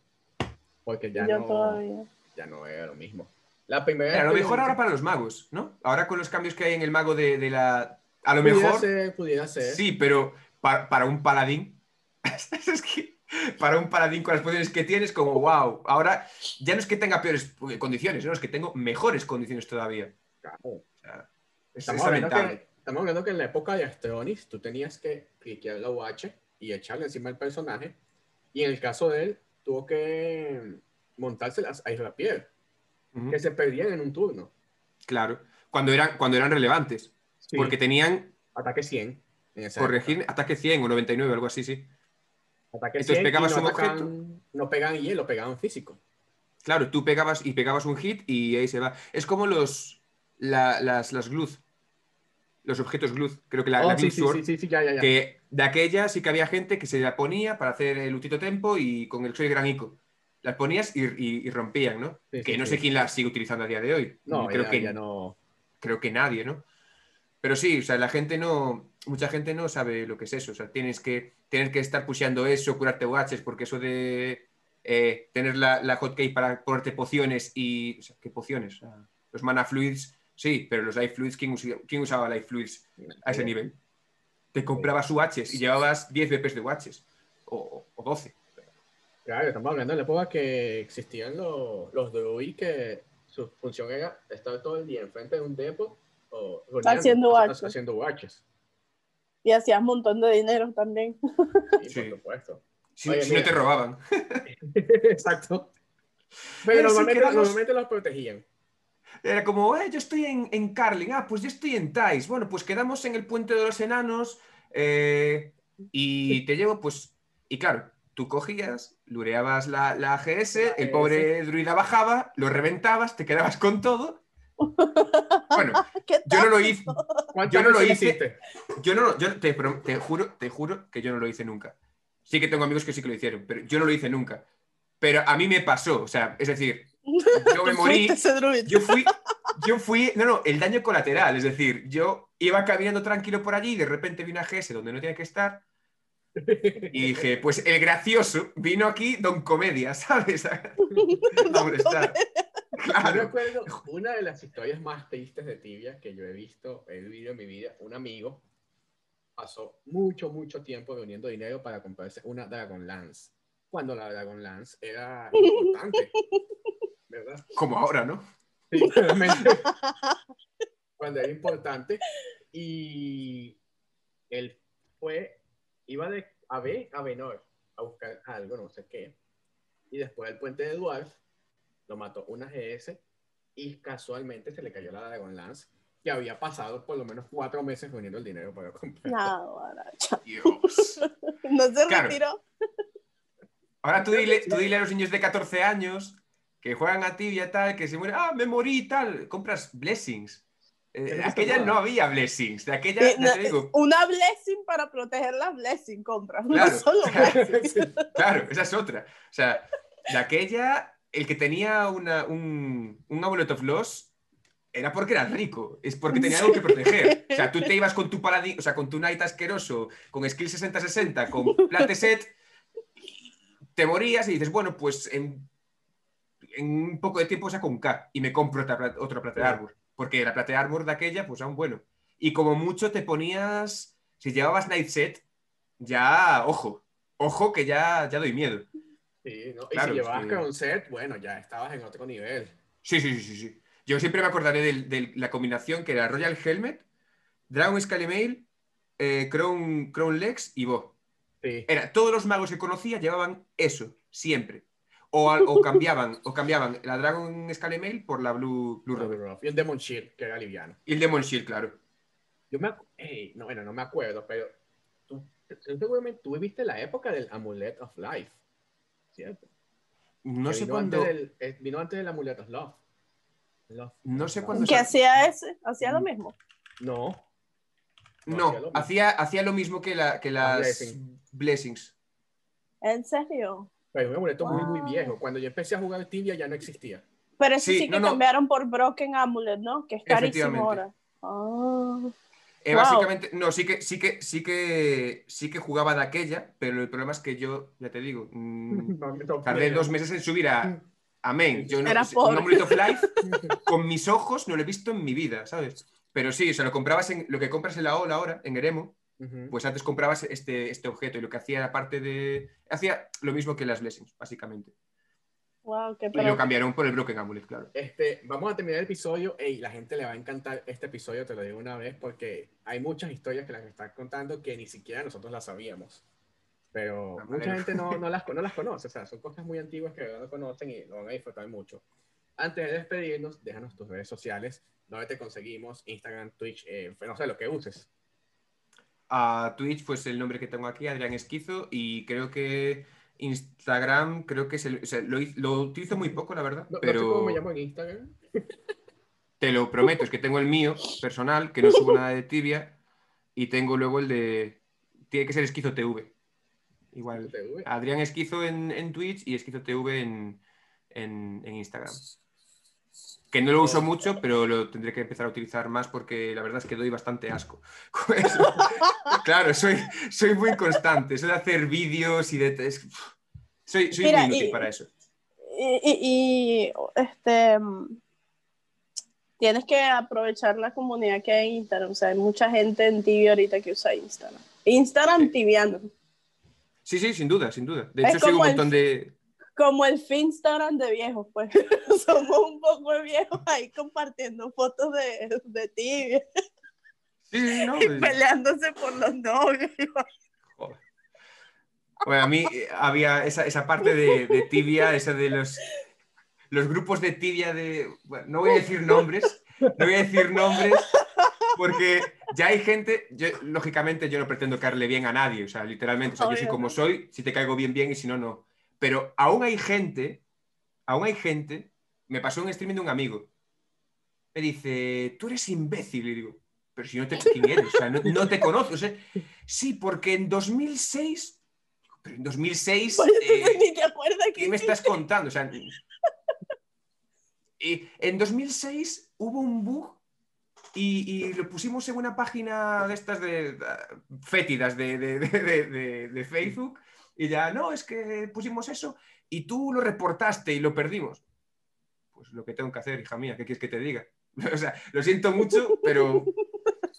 Porque ya, Yo no, todavía. ya no era lo mismo. La primera Pero a lo que mejor hice, ahora para los magos, ¿no? Ahora con los cambios que hay en el mago de, de la... A lo pudiera mejor... ser, pudiera ser. Sí, pero pa- para un paladín, es que para un paladín con las pociones que tienes, como wow, ahora ya no es que tenga peores condiciones, no, es que tengo mejores condiciones todavía. Claro. O sea, es, Estamos es hablando, que, estamos hablando que en la época de Astronis tú tenías que cliquear la UH y echarle encima del personaje. Y en el caso de él, tuvo que montárselas a Israpier, Ujú, que se perdían en un turno. Claro, cuando eran, cuando eran relevantes, Sí, porque tenían, ataque 100. En esa corregir, ataque 100 o 99, algo así, sí. Ataque entonces 100 y pegabas no un atacaban- No pegaban hielo, pegaban físico. Claro, tú pegabas y pegabas un hit y ahí se va. Es como los, la- las, las gluth, los objetos gluth, creo que la, Oh, la sí, sí, sword, sí, ya, ya, ya. que de aquella sí que había gente que se la ponía para hacer el utito tempo y con el soy granico. las ponías y, y- y rompían, ¿no? Que no sé quién las sigue utilizando a día de hoy. No, creo ya, que ya no. creo que nadie, ¿no? Pero sí, o sea, la gente no, mucha gente no sabe lo que es eso, o sea, tienes que, tienes que estar pusheando eso, curarte watches, porque eso de eh, tener la, la hotkey para ponerte pociones y, o sea, ¿qué pociones? Sea, los mana fluids, sí, pero los life fluids, ¿quién, usi- quién usaba life fluids a ese nivel? Te comprabas watches y llevabas 10 BPs de watches, o, o 12. Claro, estamos hablando de la época que existían los, los druid que su función era estar todo el día enfrente de un depot o Haciendo haciendo watches. Y hacías un montón de dinero también. Sí, Sí. por supuesto. Si, Oye, si no te robaban. Exacto. Pero normalmente, quedamos- normalmente los protegían. Era como, eh, yo estoy en, en Carling, ah, pues yo estoy en Tais. Bueno, pues quedamos en el puente de los enanos eh, y te llevo, pues, y claro, tú cogías, lureabas la, la AGS, La el AGS. pobre druida bajaba, lo reventabas, te quedabas con todo. Bueno, ¿Qué yo no lo hice, ¿Cuántas Yo no lo hiciste? yo no, lo- yo te, te juro, te juro que yo no lo hice nunca. Sí que tengo amigos que sí que lo hicieron, pero yo no lo hice nunca. Pero a mí me pasó, o sea, es decir, yo me morí, yo fui, yo fui, no, no, el daño colateral, es decir, yo iba caminando tranquilo por allí y de repente vi una GS donde no tenía que estar y dije, pues el gracioso vino aquí Don Comedia, ¿sabes? A molestar. Yo Claro. recuerdo una de las historias más tristes de Tibia que yo he visto, he vivido en mi vida. Un amigo pasó mucho, mucho tiempo reuniendo dinero para comprarse una Dragon Lance. Cuando la Dragon Lance era importante. ¿Verdad? Como ahora, ¿no? Sí, realmente. Cuando era importante. Y él fue, iba de A B a Benor a buscar algo, no sé qué. Y después del puente de Dwarf lo mató una GS y casualmente se le cayó la Dragon Lance que había pasado por lo menos cuatro meses reuniendo el dinero para comprar. No. Dios. no se Claro. retiró. Ahora tú dile, tú dile a los niños de 14 años que juegan a tibia y tal, que se mueren, ah, me morí y tal, compras blessings. Eh, aquella no había blessings, de aquella, Eh, no, te digo, Una blessing para proteger la blessing, compras. Claro. No solo blessing. claro, esa es otra. O sea, de aquella, el que tenía una, un, un Amulet of Loss era porque era rico, es porque tenía algo que proteger. O sea, tú te ibas con tu paladín, o sea, con tu knight asqueroso, con skill 60-60, con plateset, te morías y dices, bueno, pues en, en un poco de tiempo saco un K y me compro otra, otra plata de Claro. árbol. Porque la plata de árbol de aquella, pues aún bueno. Y como mucho te ponías, si llevabas night set, ya, ojo, ojo que ya, ya doy miedo. Sí, ¿no? Claro, y si llevabas que- con set, bueno, ya estabas en otro nivel. Sí, sí, sí, sí. Yo siempre me acordaré de, de la combinación que era Royal Helmet, Dragon Scalemail, eh, Crown, Crown Legs y Bo. Sí. Era, todos los magos que conocía llevaban eso, siempre. O, o cambiaban, o cambiaban la Dragon Scalemail por la Blue, Blue Robe. Y un Demon Shield, que era liviano. Y el Demon Shield, claro. Yo me acu- ey, no, bueno, no me acuerdo, pero tú seguramente tú viviste la época del Amulet of Life, ¿cierto? No Que sé vino cuándo. Antes del, eh, vino antes del Amulet of Love. Love. No sé cuándo ¿Qué hacía ese? Hacía Mm. lo mismo. No. No, hacía lo mismo. hacía, hacía lo mismo que, la, que las Blessing. Blessings. ¿En serio? Pero un amuleto muy, muy viejo. Cuando yo empecé a jugar Tibia ya no existía. Pero eso Sí, sí, que no, no. cambiaron por Broken Amulet, ¿no? Que es carísimo ahora. Ah. Eh, Wow. Básicamente, no, sí que, sí que, sí que, sí que jugaba de aquella, pero el problema es que yo, ya te digo, mm, tardé no. dos meses en subir a, a main. Yo no, un of Life con mis ojos no lo he visto en mi vida, ¿sabes? Pero sí, o sea, lo comprabas en lo que compras en la OLA ahora, en Eremo, pues antes comprabas este, este objeto y lo que hacía aparte de. Hacía lo mismo que las Blessings, básicamente. Wow, qué Y pro. lo cambiaron por el Broken Amulet, claro. Este, vamos a terminar el episodio. Ey, la gente le va a encantar este episodio, te lo digo una vez, porque hay muchas historias que las están contando que ni siquiera nosotros las sabíamos. Pero Ah, mucha gente no, no, las, no las conoce, o sea, son cosas muy antiguas que no conocen y lo van a disfrutar mucho. Antes de despedirnos, déjanos tus redes sociales, donde te conseguimos, Instagram, Twitch, eh, no sé, lo que uses. A Twitch, pues el nombre que tengo aquí, Adrián Esquizo, y creo que Instagram, creo que es el, o sea, lo, utilizo muy poco, la verdad, No, no pero sé cómo me llamo en Instagram. te lo prometo, es que tengo el mío personal, que no subo nada de tibia, y tengo luego el de, tiene que ser Esquizo TV. Igual. TV. Adrián Esquizo en, en Twitch y Esquizo TV en, en- en Instagram. Que no lo uso mucho, pero lo tendré que empezar a utilizar más porque la verdad es que doy bastante asco. eso. claro, soy, soy muy constante. Eso de hacer vídeos y de. es- soy soy Mira, muy inútil y- para eso. Y, y- y, este tienes que aprovechar la comunidad que hay en Instagram. O sea, hay mucha gente en Tibia ahorita que usa Instagram. Instagram Sí. tibiano. Sí, sí, sin duda, sin duda. De Es hecho, sigo un el- montón de. Como el Finstagram de viejos, pues. Somos un poco de viejos ahí compartiendo fotos de, de tibia Sí, no, y pues- peleándose por los novios. Joder. Bueno, a mí eh, había esa, esa parte de, de tibia, esa de los, los grupos de tibia de... bueno, no voy a decir nombres, no voy a decir nombres, porque ya hay gente, yo, lógicamente yo no pretendo caerle bien a nadie, o sea, literalmente, o sea, yo soy como soy, si te caigo bien, bien, y si no, no. Pero aún hay gente, aún hay gente, me pasó un streaming de un amigo, me dice, tú eres imbécil, y digo, pero si no te quién eres, o sea, no, no te conozco, o sea, sí, porque en 2006, pero en 2006, Pues entonces eh, ni te acuerdas ¿qué que me estás contando? O sea, y en 2006 hubo un bug y, y lo pusimos en una página de estas de, fétidas de Facebook y ya, no, es que pusimos eso y tú lo reportaste y lo perdimos. Pues lo que tengo que hacer, hija mía, ¿qué quieres que te diga? O sea, lo siento mucho, pero,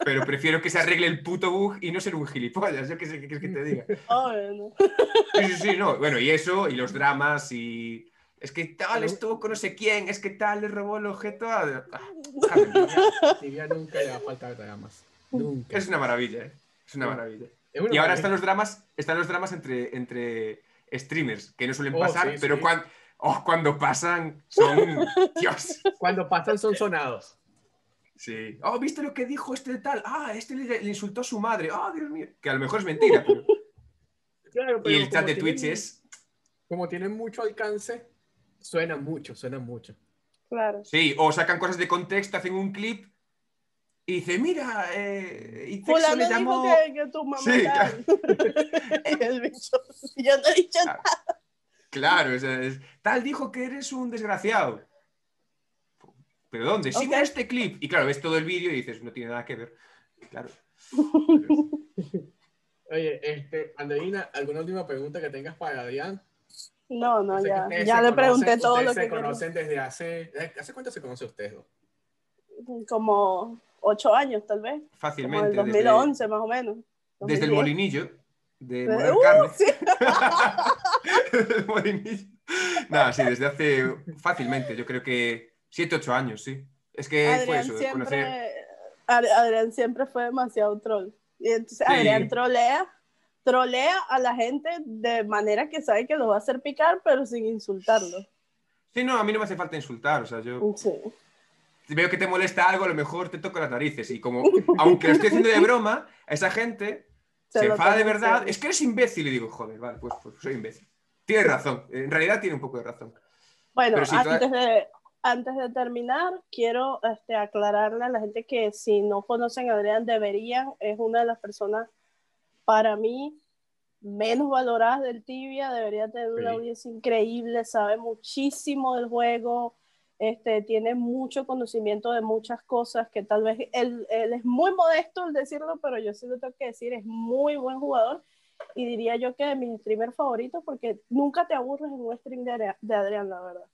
pero prefiero que se arregle el puto bug y no ser un gilipollas. Yo qué sé, ¿qué quieres que te diga? ¿no? Sí, sí, sí, no. Bueno, y eso, y los dramas, y. Es que tal estuvo con no sé quién, es que tal le robó el objeto a. Ah. Tibia nunca le va a faltar dramas. Nunca. es una maravilla, ¿eh? Es una Sí. maravilla. Y ahora están los dramas, están los dramas entre, entre streamers, que no suelen Oh, pasar, sí, pero sí. cuan- oh, cuando pasan son. Dios. Cuando pasan son sonados. Sí. Oh, ¿viste lo que dijo este tal? Ah, este le, le insultó a su madre. Ah, Dios mío. Que a lo mejor es mentira, pero. Claro, Y pero el chat de tienen- Twitch es. Como tienen mucho alcance, suena mucho, suena mucho. Claro. Sí, o sacan cosas de contexto, hacen un clip y dice, mira, eh, y Texo le dijo llamó... que, que tu mamá Sí, tal. El bicho, yo no he dicho Claro. Claro, o sea, es- tal dijo que eres un desgraciado. ¿Pero dónde? Sí, Ok. mira este clip. Y claro, ves todo el vídeo y dices, no tiene nada que ver. Claro. Oye, este, Andreina, ¿alguna última pregunta que tengas para Adrián? No, no, ya, ya se le pregunté conocen- todo lo se que quería. conocen desde hace... ¿Hace cuánto se conocen ustedes? Como ocho años, tal vez. Como Fácilmente. el 2011, más o menos. Desde, desde el 2010. molinillo. De Uh, moler carne. sí. Desde el molinillo. Nada, sí, desde hace fácilmente, yo creo que 7, 8 años, sí. Es que fue Adrián eso, de siempre, conocer... Ad- Adrián siempre fue demasiado troll. Y entonces Sí. Adrián trolea, trolea a la gente de manera que sabe que lo va a hacer picar, pero sin insultarlo. Sí, no, a mí no me hace falta insultar, o sea, yo... Sí. Si veo que te molesta algo, a lo mejor te toco las narices. Y como, aunque lo estoy haciendo de broma, a esa gente se, lo enfada de verdad. Es que eres imbécil. Y digo, joder, vale, pues, pues soy imbécil. Tienes razón. En realidad tiene un poco de razón. Bueno, sí, antes, toda- de, antes de terminar, quiero este, aclararle a la gente que si no conocen a Adrián, deberían, es una de las personas, para mí, menos valoradas del Tibia, debería tener una Sí. audiencia increíble, sabe muchísimo del juego, este, tiene mucho conocimiento de muchas cosas, que tal vez él, él es muy modesto al decirlo, pero yo sí lo tengo que decir, es muy buen jugador y diría yo que de mis streamers favoritos porque nunca te aburres en un stream de, de Adrián, la verdad.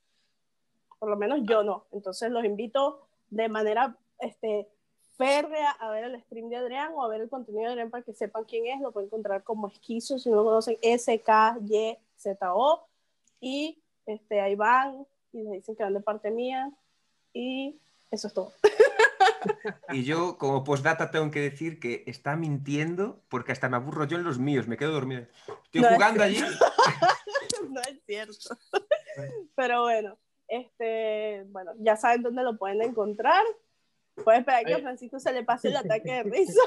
Por lo menos yo no. Entonces los invito de manera este, férrea a ver el stream de Adrián o a ver el contenido de Adrián para que sepan quién es. Lo pueden encontrar como Esquizo, si no lo conocen, S-K-Y-Z-O. Y este, ahí van y les dicen que van de parte mía. Y eso es todo. Y yo, como postdata, tengo que decir que está mintiendo porque hasta me aburro yo en los míos. Me quedo dormido. Estoy No, es jugando allí. no es cierto. Pero bueno, este, bueno, ya saben dónde lo pueden encontrar. Pueden esperar que a. Francisco se le pase el ataque de risa.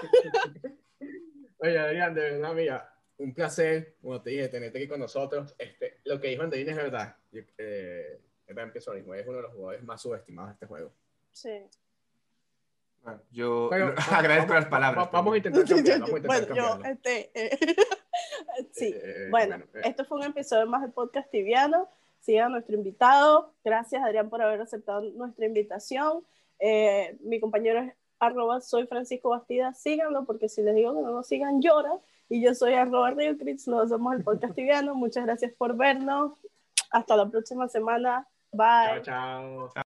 Oye, Adrián, de verdad, mira, un placer, como te dije, tenerte aquí con nosotros. Este, lo que dijo Andreina es verdad. Yo, eh, yo también pienso lo mismo, es uno de los jugadores más subestimados de este juego. Sí. Bueno, yo Bueno, agradezco vamos- las palabras. va- Vamos a intentar cambiar, vamos a intentar bueno, yo, este, eh, Sí, Eh, eh, bueno, eh, esto fue un episodio más del podcast tibiano. Sigan a nuestro invitado. Gracias, Adrián, por haber aceptado nuestra invitación. Eh, mi compañero es arroba soy Francisco Bastida. Síganlo porque si les digo que no nos sigan, llora. Y yo soy arroba Rio Crits. Nos vemos el podcast tibiano. Muchas gracias por vernos. Hasta la próxima semana. Bye. chao, chao.